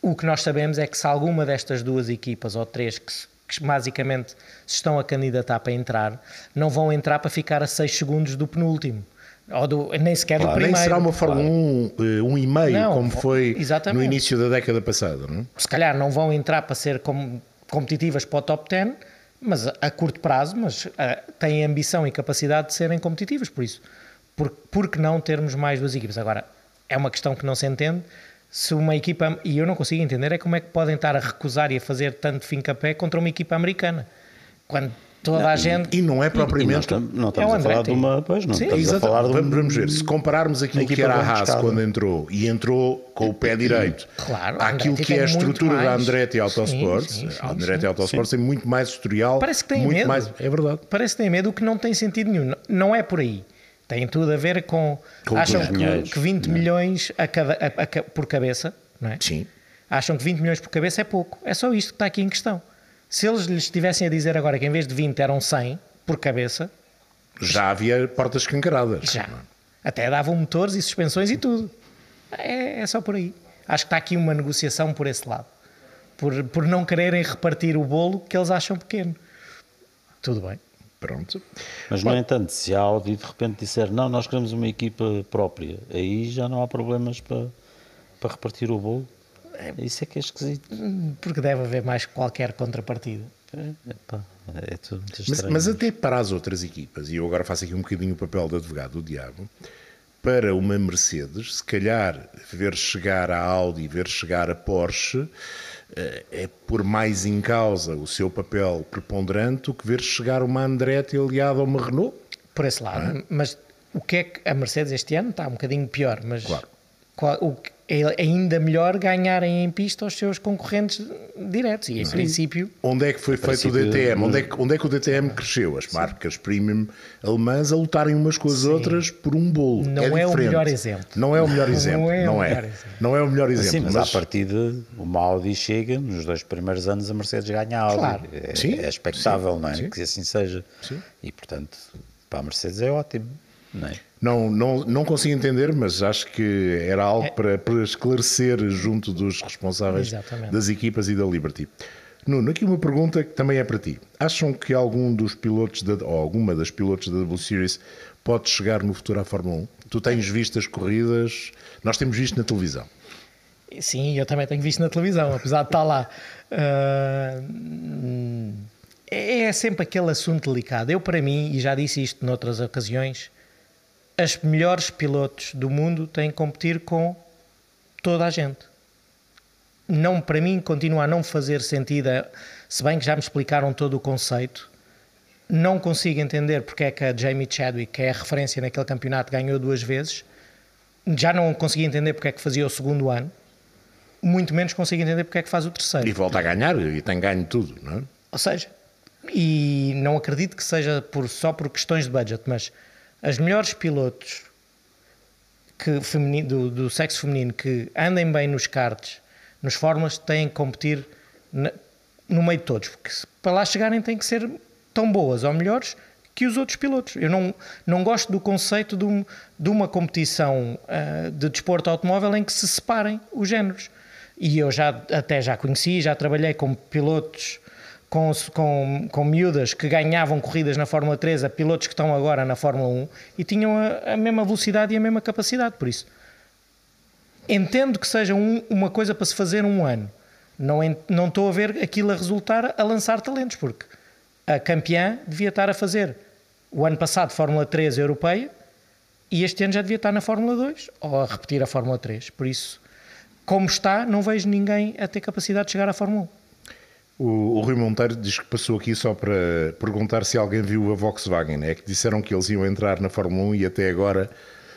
o que nós sabemos é que se alguma destas duas equipas ou três que, se- que basicamente se estão a candidatar para entrar, não vão entrar para ficar a 6 segundos do penúltimo. Ou do, nem sequer do Claro. primeiro. Nem será uma Fórmula 1 eh, um e meio, Não, como foi exatamente. no início da década passada, não é? se calhar não vão entrar para ser com- competitivas para o top 10, mas a, curto prazo, mas ah, têm ambição e capacidade de serem competitivas, por isso. Por, por que não termos mais duas equipas? Agora, é uma questão que não se entende. Se uma equipa, e eu não consigo entender, é como é que podem estar a recusar e a fazer tanto fim capé contra uma equipa americana. Quando toda a gente. E não é E propriamente. não É estamos o a falar de uma. Pois, não Sim, estamos a falar de um, vamos, vamos ver, se compararmos aquilo que era a Haas buscada. quando entrou e entrou com o pé direito Claro, a àquilo Andretti que é a estrutura da mais. Andretti Autosports, Sim, sim, sim, a Andretti sim. Autosports tem muito mais historial, Parece que tem muito medo. mais, é verdade. Parece que tem medo, o que não tem sentido nenhum. Não- Não é por aí. Tem tudo a ver com. Com acham que, que 20 milhões a cada, a- a por cabeça, não é? Sim. Acham que 20 milhões por cabeça é pouco. É só isto que está aqui em questão. Se eles lhes estivessem a dizer agora que em vez de 20 eram 100 por cabeça, Já havia portas escancaradas. já. Até davam motores e suspensões e tudo. É, é só por aí. Acho que está aqui uma negociação por esse lado. Por, por não quererem repartir o bolo que eles acham pequeno. Tudo bem. Pronto. Mas, no entanto, se a Audi de repente disser não, nós queremos uma equipa própria, aí já não há problemas para, para repartir o bolo. Isso é que é esquisito. Porque deve haver mais qualquer contrapartida. É, epá, é tudo muito Mas, estranho. mas até para as outras equipas, e eu agora faço aqui um bocadinho o papel de advogado do diabo, para uma Mercedes, se calhar ver chegar a Audi, ver chegar a Porsche, eh, é por mais em causa o seu papel preponderante do que ver chegar uma Andretti aliada a uma Renault. Por esse lado. Mas o que é que a Mercedes este ano está um bocadinho pior, mas Claro. qual- o que- é ainda melhor ganharem em pista os seus concorrentes diretos. E em princípio, Onde é que foi feito o DTM? Onde é, que, onde é que o DTM cresceu? As marcas premium alemãs a lutarem umas com as outras por um bolo. Não é o diferente. melhor exemplo. Não é o melhor Não exemplo. é o Não é. melhor exemplo. Não é o melhor exemplo. Sim, mas, à partida, uma Audi chega, nos dois primeiros anos a Mercedes ganha a Audi. Claro. É, Sim, é expectável, sim, não é? sim. Que assim seja. E, portanto, para a Mercedes é ótimo, não é? Não, não, não consigo entender, mas acho que era algo É. para, para esclarecer junto dos responsáveis Exatamente. das equipas e da Liberty. Nuno, aqui uma pergunta que também é para ti. Acham que algum dos pilotos, da, ou alguma das pilotos da W Series pode chegar no futuro à Fórmula 1? Tu tens visto as corridas, nós temos visto na televisão. sim, eu também tenho visto na televisão, apesar de estar lá. É é sempre aquele assunto delicado. Eu, para mim, e já disse isto noutras ocasiões, as melhores pilotos do mundo têm que competir com toda a gente. Não, para mim, continua a não fazer sentido, se bem que já me explicaram todo o conceito, não consigo entender porque é que a Jamie Chadwick, que é a referência naquele campeonato, ganhou duas vezes. Já não consigo entender porque é que fazia o segundo ano. Muito menos consigo entender porque é que faz o terceiro. E volta a ganhar, e tem ganho tudo, não é? Ou seja, e não acredito que seja por, só por questões de budget, mas as melhores pilotos que, femini- do, do sexo feminino que andem bem nos karts, nos fórmulas, têm que competir na- no meio de todos, porque para lá chegarem têm que ser tão boas ou melhores que os outros pilotos. Eu não, não gosto do conceito de, um- de uma competição ah, de desporto automóvel em que se separem os géneros. E eu já até já conheci, já trabalhei com pilotos com, com, com miúdas que ganhavam corridas na Fórmula 3 a pilotos que estão agora na Fórmula 1 e tinham a, a mesma velocidade e a mesma capacidade. Por isso, entendo que seja um- uma coisa para se fazer um ano. Não, não estou a ver aquilo a resultar a lançar talentos, porque a campeã devia estar a fazer o ano passado Fórmula 3 europeia e este ano já devia estar na Fórmula 2 ou a repetir a Fórmula 3. Por isso, como está, não vejo ninguém a ter capacidade de chegar à Fórmula 1. O, o Rui Monteiro diz que passou aqui só para perguntar se alguém viu a Volkswagen. É que disseram que eles iam entrar na Fórmula 1 e até agora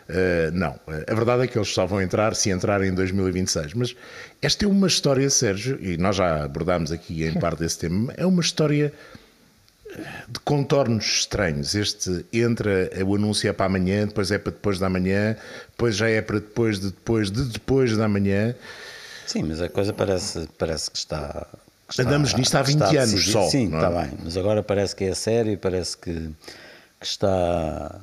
eh, não. A verdade é que eles só vão entrar se entrarem em 2026. Mas esta é uma história, Sérgio, e nós já abordámos aqui em parte desse tema, é uma história eh, de contornos estranhos. Este entra, o anúncio é para amanhã, depois é para depois da manhã, depois já é para depois de depois de depois da manhã. Sim, mas a coisa parece, parece que está. Está- Andamos nisto há que 20 está anos só, Sim, não é? está bem. Mas agora parece que é sério, parece que, que, está,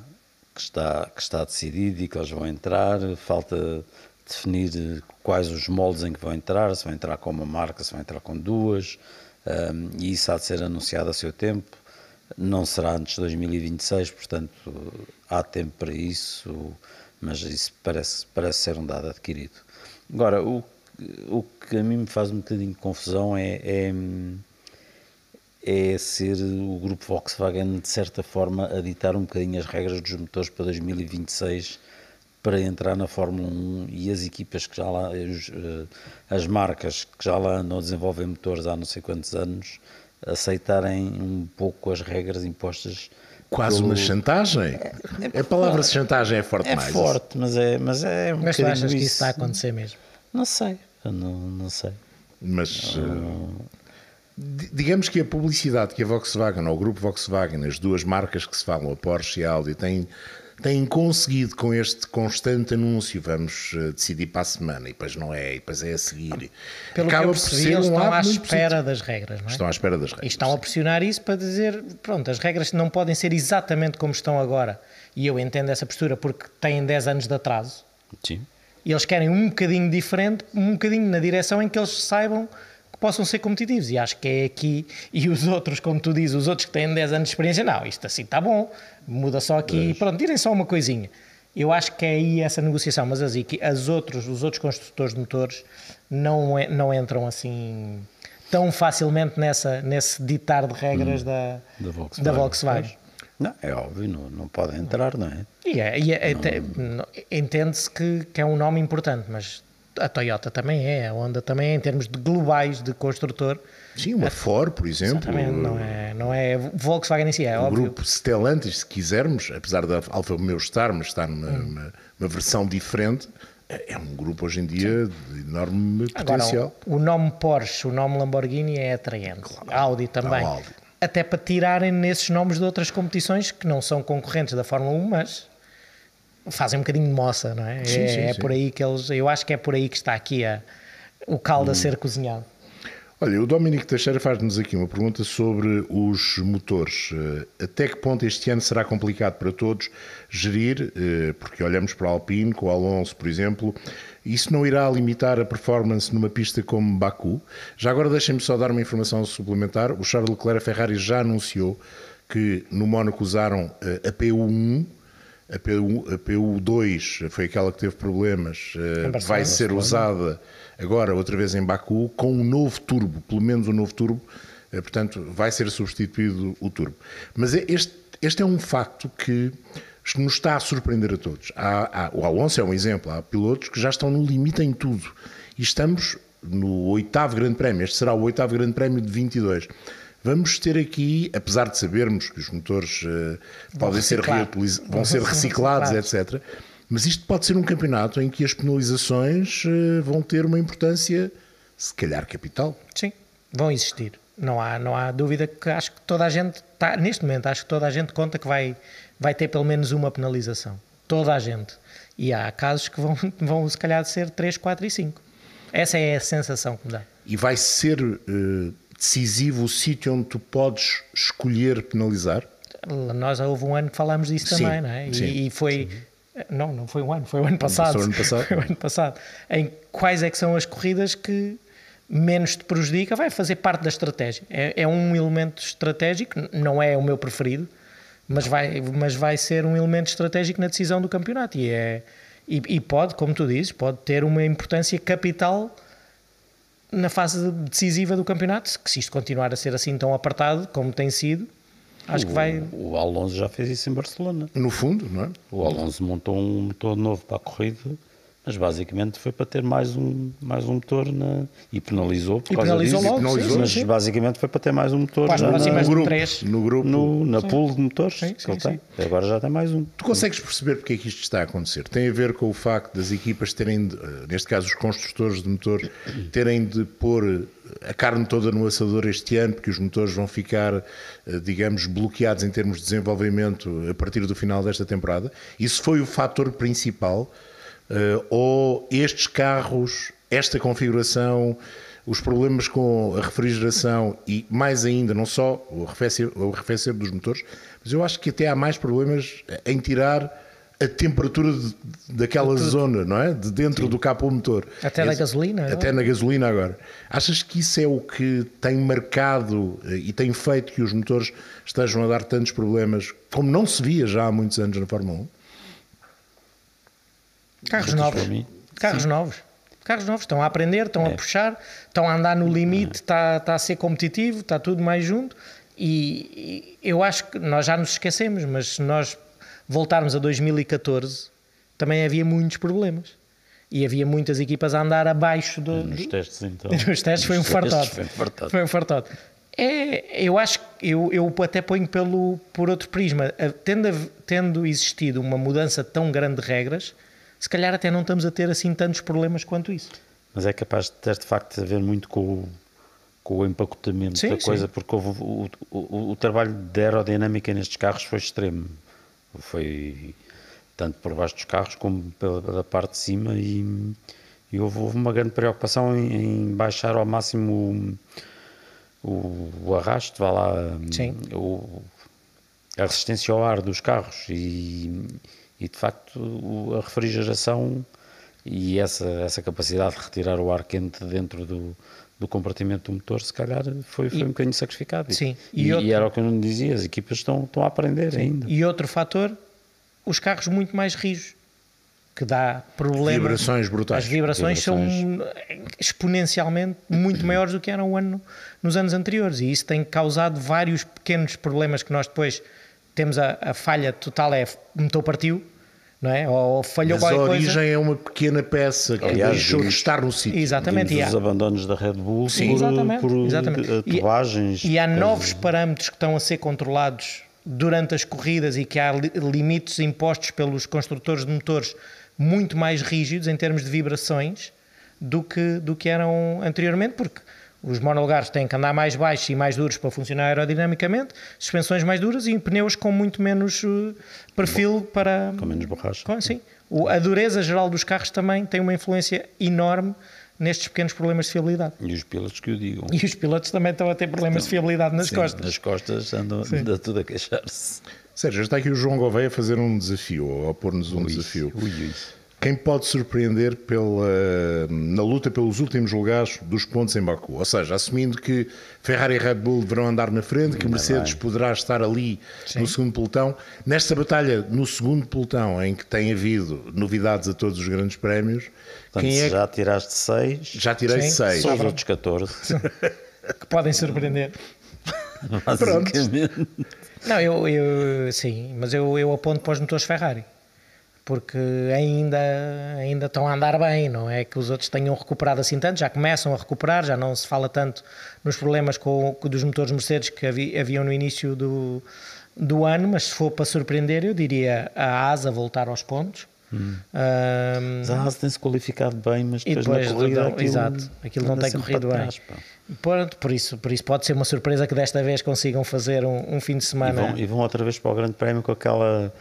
que, está, que está decidido e que eles vão entrar. Falta definir quais os moldes em que vão entrar, se vão entrar com uma marca, se vão entrar com duas. hum, e isso há de ser anunciado a seu tempo. Não será antes de 2026, portanto há tempo para isso, mas isso parece, parece ser um dado adquirido. Agora, o, o que a mim me faz um bocadinho de confusão é, é, é ser o grupo Volkswagen, de certa forma, a ditar um bocadinho as regras dos motores para 2026 para entrar na Fórmula 1 e as equipas que já lá, eh, as marcas que já lá andam a desenvolver motores há não sei quantos anos, aceitarem um pouco as regras impostas. Quase pelo- uma chantagem. a palavra chantagem é forte É mais. forte, mas é, mas é um Mas tu achas que isso está a acontecer mesmo? Não sei, eu não, não sei. Mas eh, di- digamos que a publicidade que a Volkswagen, ou o grupo Volkswagen, as duas marcas que se falam, a Porsche e a Audi, têm, têm conseguido com este constante anúncio, vamos eh, decidir para a semana, e depois não é, e depois é a seguir. Pelo que eu percebi, eles um estão à espera das regras, não é? Estão à espera das E regras. estão a pressionar isso para dizer, pronto, as regras não podem ser exatamente como estão agora. E eu entendo essa postura porque têm 10 anos de atraso. Sim. E eles querem um bocadinho diferente, um bocadinho na direção em que eles saibam que possam ser competitivos. E acho que é aqui, [laughs] e os outros, como tu dizes, os outros que têm 10 anos de experiência, não, isto assim está bom, muda só aqui, pronto, tirem só uma coisinha. Eu acho que é aí essa negociação, mas as, as outros, os outros construtores de motores não, é, não entram assim tão facilmente nessa, nesse ditar de regras hum, da, da Volkswagen. Da Volkswagen. Não, é óbvio, não, não podem entrar, não é? E, é, e é, entende-se que, que é um nome importante, mas a Toyota também é, a Honda também é, em termos de globais de construtor. Sim, uma a, Ford, por exemplo. Exatamente, não é, não é Volkswagen em si, é o óbvio. grupo Stellantis, se quisermos, apesar da Alfa Romeo estar, mas estar numa hum. uma, versão diferente, é, é um grupo hoje em dia Sim. de enorme potencial. Agora, o nome Porsche, o nome Lamborghini é atraente. Claro. Audi também. Audi. Até para tirarem nesses nomes de outras competições que não são concorrentes da Fórmula 1, mas fazem um bocadinho de moça, não é? Sim, é, sim, é sim. por aí que eles. Eu acho que é por aí que está aqui a, o caldo hum. a ser cozinhado. Olha, o Dominico Teixeira faz-nos aqui uma pergunta sobre os motores. Eh, até que ponto este ano será complicado para todos gerir, eh, porque olhamos para a Alpine, com o Alonso, por exemplo, isso não irá limitar a performance numa pista como Baku? Já agora deixem-me só dar uma informação suplementar. O Charles Leclerc a Ferrari já anunciou que no Mónaco usaram eh, a PU1, a, PU, a PU2 foi aquela que teve problemas, vai ser usada agora outra vez em Baku com um novo turbo, pelo menos um novo turbo, eh, portanto vai ser substituído o turbo. Mas é este, este é um facto que nos está a surpreender a todos. Há, há, o Alonso é um exemplo, há pilotos que já estão no limite em tudo e estamos no oitavo grande prémio, este será o oitavo grande prémio de 22. Vamos ter aqui, apesar de sabermos que os motores uh, podem ser reutilizados, vão ser reciclados, etc., mas isto pode ser um campeonato em que as penalizações uh, vão ter uma importância, se calhar, capital. Sim, vão existir. Não há, não há dúvida que acho que toda a gente, está, neste momento, acho que toda a gente conta que vai, vai ter pelo menos uma penalização. Toda a gente. E há casos que vão, [laughs] vão se calhar, ser 3, 4 e 5. Essa é a sensação que me dá. E vai ser uh, decisivo o sítio onde tu podes escolher penalizar? Nós houve um ano que falámos disso sim, também, não é? Sim, e, e foi. Sim não, não foi um ano, foi o ano passado. Foi o ano passado. [laughs] Foi o ano passado. Em quais é que são as corridas que menos te prejudica, vai fazer parte da estratégia. É, é um elemento estratégico, não é o meu preferido, mas vai, mas vai ser um elemento estratégico na decisão do campeonato. E, é, e, e pode, como tu dizes, pode ter uma importância capital na fase decisiva do campeonato, que se isto continuar a ser assim tão apertado como tem sido, Acho o, que vai. O Alonso já fez isso em Barcelona. No fundo, não é? O Alonso montou um motor novo para a corrida mas basicamente foi para ter mais um, mais um motor na, e penalizou por e causa penalizou disso. Logo, penalizou, mas sim. basicamente foi para ter mais um motor na, na, no, grupo, no grupo, no, na sim. pool de motores sim, que ele tem. Agora já tem mais um. Tu consegues perceber porque é que isto está a acontecer? Tem a ver com o facto das equipas terem, de, eh, neste caso os construtores de motor, [coughs] terem de pôr a carne toda no assador este ano, porque os motores vão ficar, eh, digamos, bloqueados em termos de desenvolvimento a partir do final desta temporada. Isso foi o fator principal ou estes carros, esta configuração, os problemas com a refrigeração e mais ainda, não só o arrefecer, o arrefecer dos motores, mas eu acho que até há mais problemas em tirar a temperatura de, daquela zona, não é? De dentro Sim. do capô motor. Até na gasolina. Até na gasolina agora. Achas que isso é o que tem marcado eh, e tem feito que os motores estejam a dar tantos problemas, como não se via já há muitos anos na Fórmula 1? Carros novos. Carros Sim. novos. Carros novos estão a aprender, estão é. a puxar, estão a andar no limite, está, está a ser competitivo, está tudo mais junto. E, e eu acho que nós já nos esquecemos, mas se nós voltarmos a 2014, também havia muitos problemas. E havia muitas equipas a andar abaixo do, nos testes então [laughs] nos testes foi um fartote foi um fartote é, eu acho eu, eu até ponho pelo por outro prisma tendo, tendo existido uma mudança tão grande de regras se calhar até não estamos a ter assim tantos problemas quanto isso. Mas é capaz de ter de facto a ver muito com o, com o empacotamento sim, da coisa, sim. porque houve, o, o, o, trabalho de aerodinâmica nestes carros foi extremo. Foi tanto por baixo dos carros como pela, pela parte de cima e, e houve, houve, uma grande preocupação em, em baixar ao máximo o, o, arrasto, vá lá, a resistência ao ar dos carros e e de facto a refrigeração e essa, essa capacidade de retirar o ar quente dentro do, do compartimento do motor, se calhar foi, foi e, um bocadinho sacrificado. Sim. E, e, outro, e, era o que eu não dizia, as equipas estão, estão a aprender sim. ainda. E outro fator, os carros muito mais rijos, que dá problemas. Vibrações brutais. As vibrações, vibrações. são exponencialmente muito maiores do que eram ano, nos anos anteriores e isso tem causado vários pequenos problemas que nós depois temos a, a falha total é o motor partiu, não é? Ou falhou Mas qualquer a origem coisa. é uma pequena peça que Aliás, deixou de estar no sítio. Exatamente. E os abandonos da Red Bull Sim, por, exatamente, por exatamente. atuagens. E, e há novos parâmetros que estão a ser controlados durante as corridas e que há limites impostos pelos construtores de motores muito mais rígidos em termos de vibrações do que, do que eram anteriormente, porque os monolugares têm que andar mais baixos e mais duros para funcionar aerodinamicamente, suspensões mais duras e pneus com muito menos uh, perfil para. Com menos borracha. Com, sim. O, a dureza geral dos carros também tem uma influência enorme nestes pequenos problemas de fiabilidade. E os pilotos que o digam. E os pilotos também estão a ter problemas de fiabilidade nas sim, costas. Nas costas andam anda tudo a queixar-se. Sérgio, está aqui o João Gouveia a fazer um desafio, ou a pôr-nos um ui, desafio. Ui, ui. Quem pode surpreender pela, na luta pelos últimos lugares dos pontos em Baku? Ou seja, assumindo que Ferrari e Red Bull deverão andar na frente, que Mercedes poderá estar ali Sim. no segundo pelotão. Nesta batalha, no segundo pelotão, em que tem havido novidades a todos os grandes prémios, Portanto, quem é já tiraste seis, já tirei Sim. seis. Os outros 14 [laughs] que podem surpreender. Pronto. Não, eu, eu sim, mas eu, eu aponto para os motores Ferrari porque ainda, ainda estão a andar bem, não é que os outros tenham recuperado assim tanto, já começam a recuperar, já não se fala tanto nos problemas com, com dos motores Mercedes que havia, haviam no início do, do ano, mas se for para surpreender, eu diria a ASA voltar aos pontos. Hum. Um, a ASA tem-se qualificado bem, mas depois, depois na corrida não, aquilo, exato, aquilo não tem corrido bem. Pronto, por, isso, por isso pode ser uma surpresa que desta vez consigam fazer um, um fim de semana. E vão, e vão outra vez para o Grande Prémio com aquela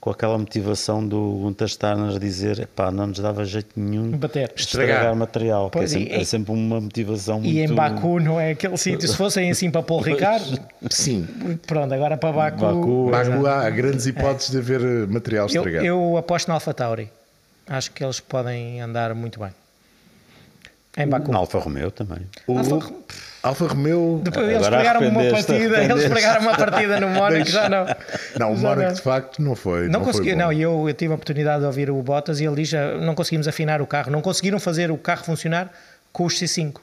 com aquela motivação do Gunter Steiner dizer pá, não nos dava jeito nenhum Bater. estragar, estragar material, pois, é, sempre, é, sempre, uma motivação e muito... em Baku não é aquele sítio, se fossem assim para Paul [laughs] Ricard sim, pronto, agora para Baku Baku, Baku há grandes hipóteses é. de haver eh, material estragado eu, eu aposto na Alfa Tauri acho que eles podem andar muito bem em Baku. Na Alfa Romeo também. O, Alfa... Alfa Romeo. Depois eles pegaram uma partida, eles pegaram uma partida no Mónaco, já não. Não, o Mónaco de facto não foi. Não, não consegui, não, eu, eu tive a oportunidade de ouvir o Bottas e ele diz: não conseguimos afinar o carro, não conseguiram fazer o carro funcionar com os C5.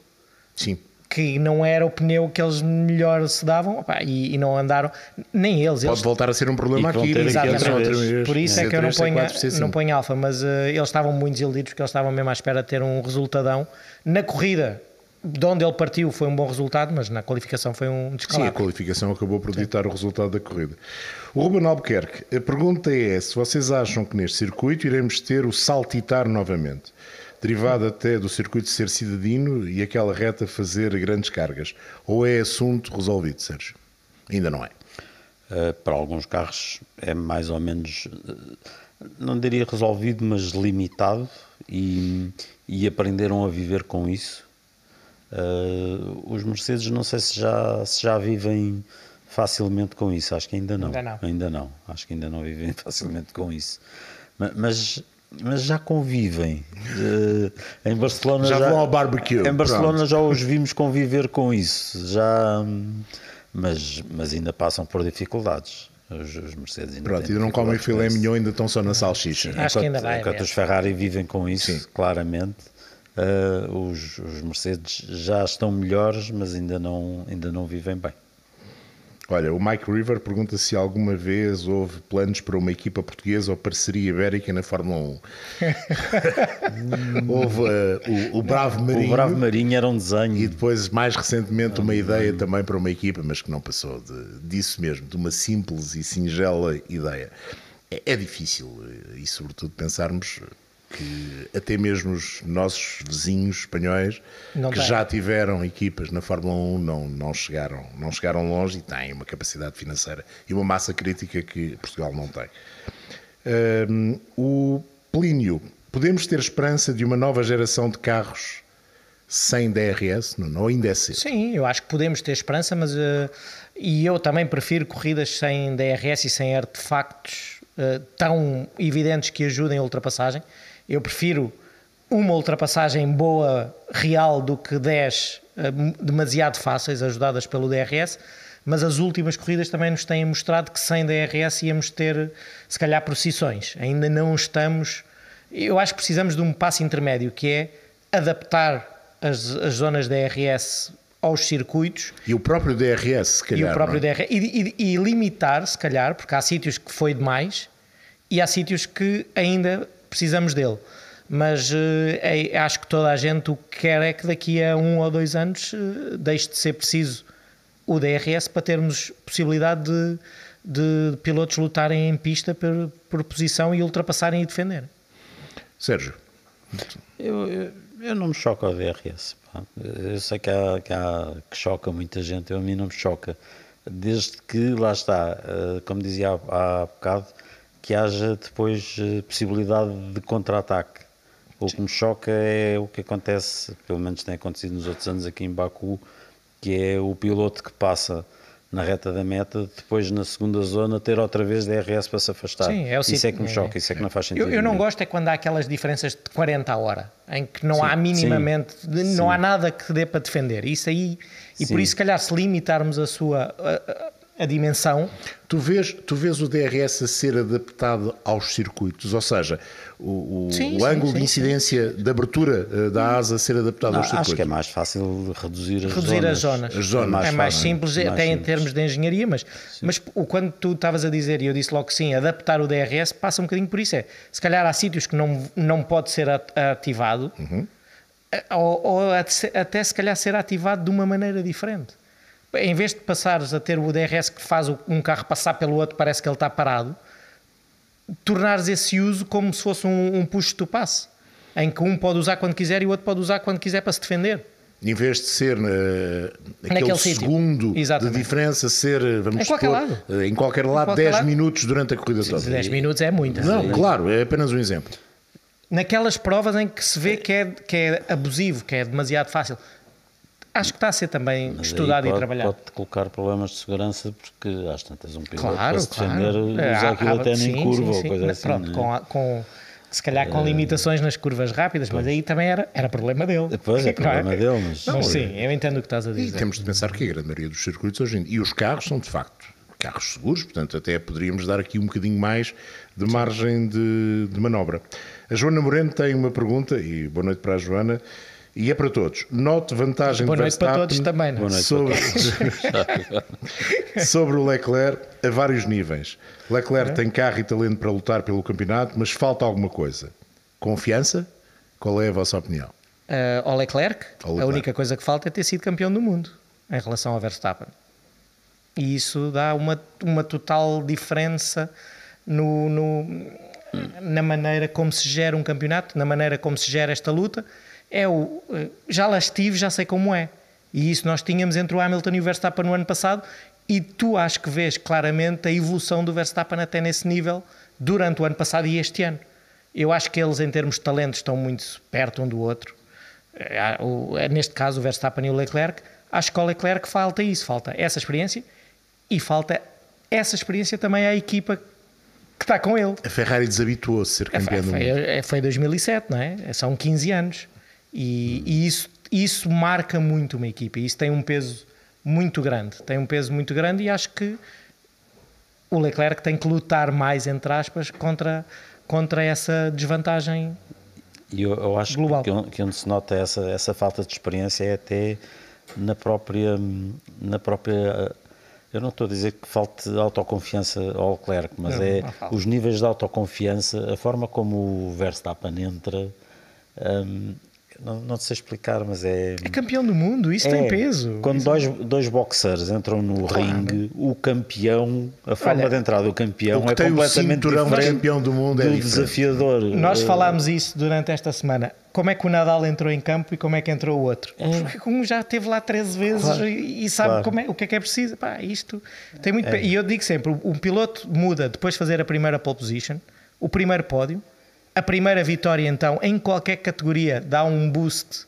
Sim. Que não era o pneu que eles melhor se davam opa, e, e, não andaram, nem eles. Pode eles... voltar a ser um problema aqui. Exatamente. Por isso é que eu não ponho, não ponho alfa, mas uh, eles estavam muito desiludidos porque eles estavam mesmo à espera de ter um resultadão na corrida de onde ele partiu foi um bom resultado, mas na qualificação foi um descalabro. Sim, a qualificação acabou por ditar Sim. o resultado da corrida. O Ruben Albuquerque, a pergunta é se vocês acham que neste circuito iremos ter o saltitar novamente, derivado até do circuito ser cidadino e aquela reta fazer grandes cargas, ou é assunto resolvido, Sérgio? Ainda não é. Uh, para alguns carros é mais ou menos, não diria resolvido, mas limitado e, e aprenderam a viver com isso Uh, os Mercedes não sei se já, se já vivem facilmente com isso, acho que ainda não. Ainda não. Ainda não. Acho que ainda não vivem [laughs] facilmente com isso. Mas, mas já convivem. Uh, em Barcelona já, já, vão ao barbecue. Em Barcelona Pronto. já os vimos conviver com isso. Já, mas, mas ainda passam por dificuldades. Os, os Mercedes ainda Pronto, ainda não comem filé mignon, ainda estão só na salsicha. Acho enquanto, que ainda vai. Enquanto os Ferrari vivem com isso, Sim. claramente. Uh, os, os, Mercedes já estão melhores, mas ainda não, ainda não vivem bem. Olha, o Mike River pergunta se alguma vez houve planos para uma equipa portuguesa ou parceria ibérica na Fórmula 1. [laughs] houve uh, o, o, Bravo Marinho. O Bravo Marinho era um desenho. E depois, mais recentemente, uma ideia também para uma equipa, mas que não passou de, disso mesmo, de uma simples e singela ideia. É, é difícil, eh, e sobretudo pensarmos que até mesmo os nossos vizinhos espanhóis não que tem. já tiveram equipas na Fórmula 1 não, não, chegaram, não chegaram longe e têm uma capacidade financeira e uma massa crítica que Portugal não tem. Um, o Plínio, podemos ter esperança de uma nova geração de carros sem DRS? Não, não ainda é cedo. Sim, eu acho que podemos ter esperança, mas uh, e eu também prefiro corridas sem DRS e sem artefactos uh, tão evidentes que ajudem a ultrapassagem eu prefiro uma ultrapassagem boa, real, do que 10 eh, demasiado fáceis, ajudadas pelo DRS, mas as últimas corridas também nos têm mostrado que sem DRS íamos ter, se calhar, procissões. Ainda não estamos. Eu acho que precisamos de um passo intermédio, que é adaptar as, as zonas DRS aos circuitos. E o próprio DRS, se calhar. E o próprio é? DRS. E, e, e, limitar, se calhar, porque há sítios que foi demais e há sítios que ainda precisamos dele. Mas é, acho que toda a gente o que quer é que daqui a um ou dois anos eh, deixe de ser preciso o DRS para termos possibilidade de, de pilotos lutarem em pista por, por posição e ultrapassarem e defenderem. Sérgio. Eu, eu, eu, não me choca o DRS. Pá. Eu sei que, há, que, há, que choca muita gente, eu, a mim não me choca. Desde que, lá está, eh, como dizia há, há bocado, que haja depois eh, possibilidade de contra-ataque. O que me choca é o que acontece, pelo menos tem acontecido nos outros anos aqui em Baku, que é o piloto que passa na reta da meta, depois na segunda zona ter outra vez DRS para se afastar. Sim, é o isso é que me choca, isso é que não faz sentido. Eu, eu não gosto é quando há aquelas diferenças de 40 a hora, em que não sim, há minimamente, sim, não sim. há nada que dê para defender. Isso aí, e por isso, se calhar, se limitarmos a sua. A, a dimensão. Tu vês, tu vês o DRS a ser adaptado aos circuitos, ou seja, o, o, sim, o sim, ângulo sim, de incidência de abertura uh, da asa a ser adaptado Não, aos circuitos. Acho que é mais fácil reduzir as reduzir zonas. As zonas. As zonas. É mais, é mais simples, mais até simples. em termos de engenharia, mas, mas quando tu estavas a dizer, e eu disse logo que sim, adaptar o DRS passa um bocadinho por isso. É, se calhar há sítios que não, não pode ser ativado, uhum. ou, ou até se calhar ser ativado de uma maneira diferente em vez de passares a ter o DRS que faz um carro passar pelo outro, parece que ele está parado, tornares esse uso como se fosse um, um push to pass, em que um pode usar quando quiser e o outro pode usar quando quiser para se defender. Em vez de ser uh, aquele segundo de diferença, ser, vamos em qualquer supor, lado, em qualquer lado, em qualquer 10 lado. minutos durante a corrida toda. 10 minutos é muito. Não, claro, é apenas um exemplo. Naquelas provas em que se vê que é, que é abusivo, que é demasiado fácil acho que está a ser também Mas estudado pode, e trabalhado. Pode colocar problemas de segurança porque às tantas um piloto claro, para se defender claro. usa aquilo há, até sim, nem curva sim, ou sim. coisa Mas, assim. Pronto, com, com, se calhar com limitações nas curvas rápidas, mas aí também era, era problema dele. Depois é problema é? dele, mas... Não, mas sim, eu entendo o que estás a dizer. E temos de pensar que a grande maioria dos circuitos hoje em dia, e os carros são de facto carros seguros, portanto até poderíamos dar aqui um bocadinho mais de margem de, de manobra. A Joana Moreno tem uma pergunta, e boa noite para a Joana, e é para todos. Note vantagem Boa de noite para todos também. Não? É? Sobre, [laughs] sobre o Leclerc a vários níveis. Leclerc é. tem carro e talento para lutar pelo campeonato, mas falta alguma coisa. Confiança? Qual é a vossa opinião? Uh, ao, Leclerc, ao Leclerc, a única coisa que falta é ter sido campeão do mundo em relação ao Verstappen. E isso dá uma, uma total diferença no, no, na maneira como se gera um campeonato, na maneira como se gera esta luta é o já lá estive, já sei como é. E isso nós tínhamos entre o Hamilton e o Verstappen no ano passado, e tu acho que vês claramente a evolução do Verstappen até nesse nível durante o ano passado e este ano. Eu acho que eles, em termos de talento, estão muito perto um do outro. É, é, neste caso, o Verstappen e o Leclerc. Acho que ao Leclerc falta isso, falta essa experiência e falta essa experiência também à equipa que está com ele. A Ferrari desabituou-se a ser campeã do mundo. Foi, foi 2007, não é? São 15 anos. E, e, isso, isso marca muito uma equipa. Isso tem um peso muito grande. Tem um peso muito grande e acho que o Leclerc tem que lutar mais, entre aspas, contra, contra essa desvantagem e eu, eu acho global. que, que onde se nota essa, essa falta de experiência é até na própria, na própria eu não estou a dizer que falte autoconfiança ao Leclerc, mas não, é não os níveis de autoconfiança, a forma como o Verstappen entra, um, não, não sei explicar, mas é. É campeão do mundo, isso é, tem peso. Quando isso... dois, dois boxers entram no claro. ringue, o campeão, a forma Olha, de entrada do campeão é completamente diferente campeão do mundo do é desafiador. Nós falámos isso durante esta semana. Como é que o Nadal entrou em campo e como é que entrou o outro? É. Porque um já esteve lá 13 vezes claro. e sabe claro. como é, o que é que é preciso. Pá, isto tem muito. É. E eu digo sempre: o piloto muda depois de fazer a primeira pole position, o primeiro pódio a primeira vitória, então, em qualquer categoria, dá um boost,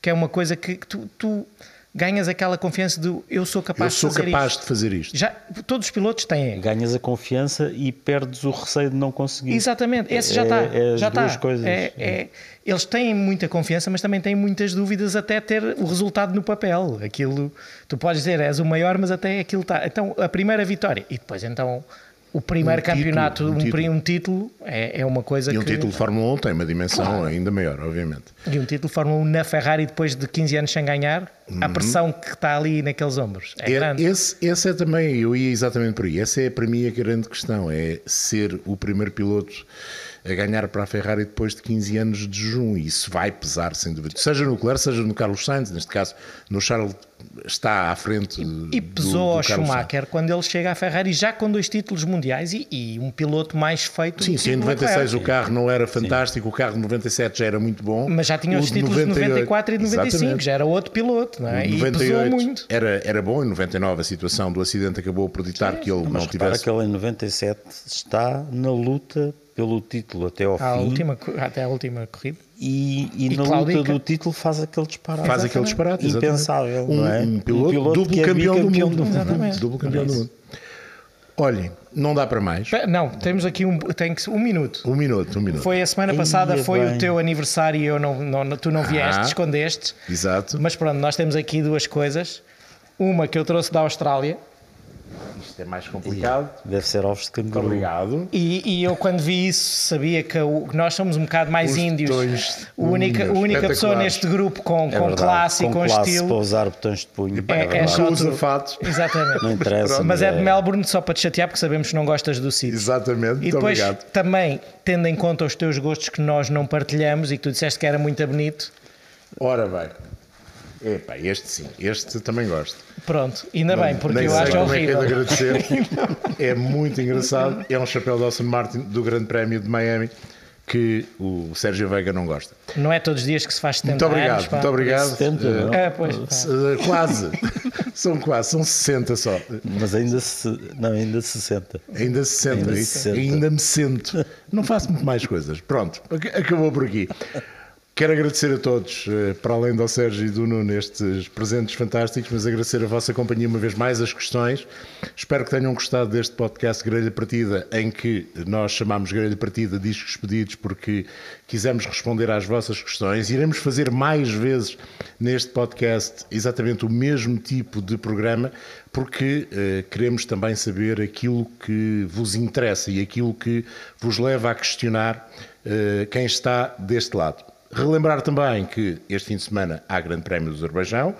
que é uma coisa que, tu, tu, ganhas aquela confiança de eu sou capaz, Eu sou de, fazer capaz isto. de fazer isto. Já, todos os pilotos têm. Ganhas a confiança e perdes o receio de não conseguir. Exatamente, esse já É- está. é as já duas está. coisas. É- é- eles têm muita confiança, mas também têm muitas dúvidas até ter o resultado no papel. Aquilo, tu podes dizer, és o maior, mas até aquilo está. Então, a primeira vitória e depois, então, o primeiro Um título, campeonato, um um, título. um título, é, é uma coisa E um que. título de Fórmula 1 tem uma dimensão ainda maior, obviamente. E um título de Fórmula 1 na Ferrari depois de 15 anos sem ganhar, a pressão que está ali naqueles ombros é, Uhum. É- grande. esse, esse é também, eu ia exatamente por aí. Essa é para mim a grande questão: é ser o primeiro piloto a ganhar para a Ferrari depois de 15 anos de jejum. E isso vai pesar, sem dúvida. Seja no Leclerc, seja no Carlos Sainz, neste caso, no Charles está à frente. E do- pesou do ao Carlos Sainz. Schumacher quando ele chega à Ferrari já com dois títulos mundiais e, e um piloto mais feito Sim, do se em que o 96 o carro não era fantástico, o carro de 97 já era muito bom. Mas já tinha os títulos de 94 e de 95, Exatamente. já era outro piloto, não é? Em E pesou muito. Era, era bom, em 99 a situação do acidente acabou por ditar que ele Mas não tivesse. que ele em 97 está na luta pelo título até ao À fim última, até a última corrida. e, e E na claudica. luta do título faz aquele disparate. Faz aquele disparate. Impensável, um, não é? Um piloto, duplo que é campeão, do mundo. Exatamente. Duplo campeão do mundo. Olhem, não dá para mais. Não, temos aqui um, tem que, ser- um minuto. Um minuto, um minuto. Foi a semana Ia passada, foi bem. o teu aniversário e eu não, não- tu não vieste, Ah. escondeste. Exato. Mas pronto, nós temos aqui duas coisas. Uma que eu trouxe da Austrália Isto é mais complicado. Deve ser ovos de canguru. Obrigado. e, e eu quando vi isso sabia que, o- que nós somos um bocado mais Os índios. botões A única, a única pessoa neste grupo com, É com verdade. classe e com com classe para estilo. usar botões de punho. É, é verdade. só Usa fatos. Exatamente. Não interessa. Mas é de é- Melbourne só para te chatear porque sabemos que não gostas do sítio. Exatamente. E depois obrigado. também, tendo em conta os teus gostos que nós não partilhamos e que tu disseste que era muito bonito, Ora bem. Epá, este sim, este também gosto. pronto, ainda bem, porque Nem eu acho como é que é de horrível. agradecer. [laughs] é muito engraçado. É um chapéu de Aston Martin do Grande Prémio de Miami que o Sérgio Veiga não gosta. Não é todos os dias que se faz 70 Muito obrigado, anos. pá. muito obrigado. 70, Eh, não? É, pois, pá. quase. [laughs] são quase, são 60 só. Mas ainda se. Não, ainda 60. Ainda 60, Ainda isso. 60. ainda me sento. Não faço muito mais coisas. Pronto, ac- acabou por aqui. [laughs] Quero agradecer a todos, eh, para além do Sérgio e do Nuno, estes presentes fantásticos, mas agradecer a vossa companhia uma vez mais, as questões. Espero que tenham gostado deste podcast Grelha Partida, em que nós chamamos Grelha Partida Discos Pedidos, porque quisemos responder às vossas questões. Iremos fazer mais vezes neste podcast exatamente o mesmo tipo de programa, porque eh, queremos também saber aquilo que vos interessa e aquilo que vos leva a questionar eh, quem está deste lado. Relembrar também que este fim de semana há Grande Prémio do Azerbaijão.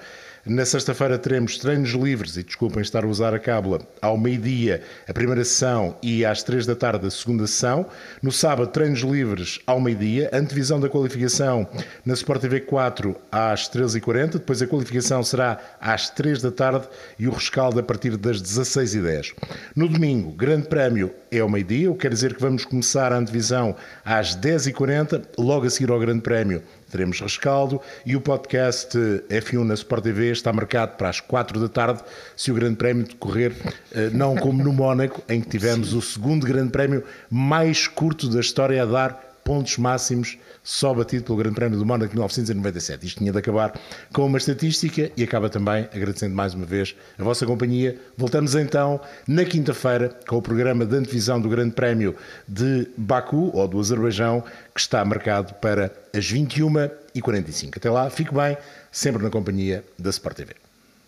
Na sexta-feira teremos treinos livres, e desculpem estar a usar a cábula, ao meio-dia a primeira sessão e às três da tarde a segunda sessão. No sábado, treinos livres ao meio-dia, antevisão da qualificação na Sport TV 4 às 13h40, depois a qualificação será às 3 da tarde e o rescaldo a partir das 16h10. No domingo, Grande Prémio é ao meio-dia, o que quer dizer que vamos começar a antevisão às 10h40, logo a seguir ao Grande Prémio teremos rescaldo e o podcast F1 na Sport TV está marcado para as 4 da tarde, se o Grande Prémio decorrer, eh, não como no Mónaco, em que tivemos o segundo Grande Prémio mais curto da história a dar pontos máximos só batido pelo Grande Prémio do Mónaco de 1997. Isto tinha de acabar com uma estatística e acaba também agradecendo mais uma vez a vossa companhia. Voltamos então na quinta-feira com o programa de antevisão do Grande Prémio de Baku, ou do Azerbaijão, que está marcado para as 21h45. Até lá, fique bem, sempre na companhia da Sport TV.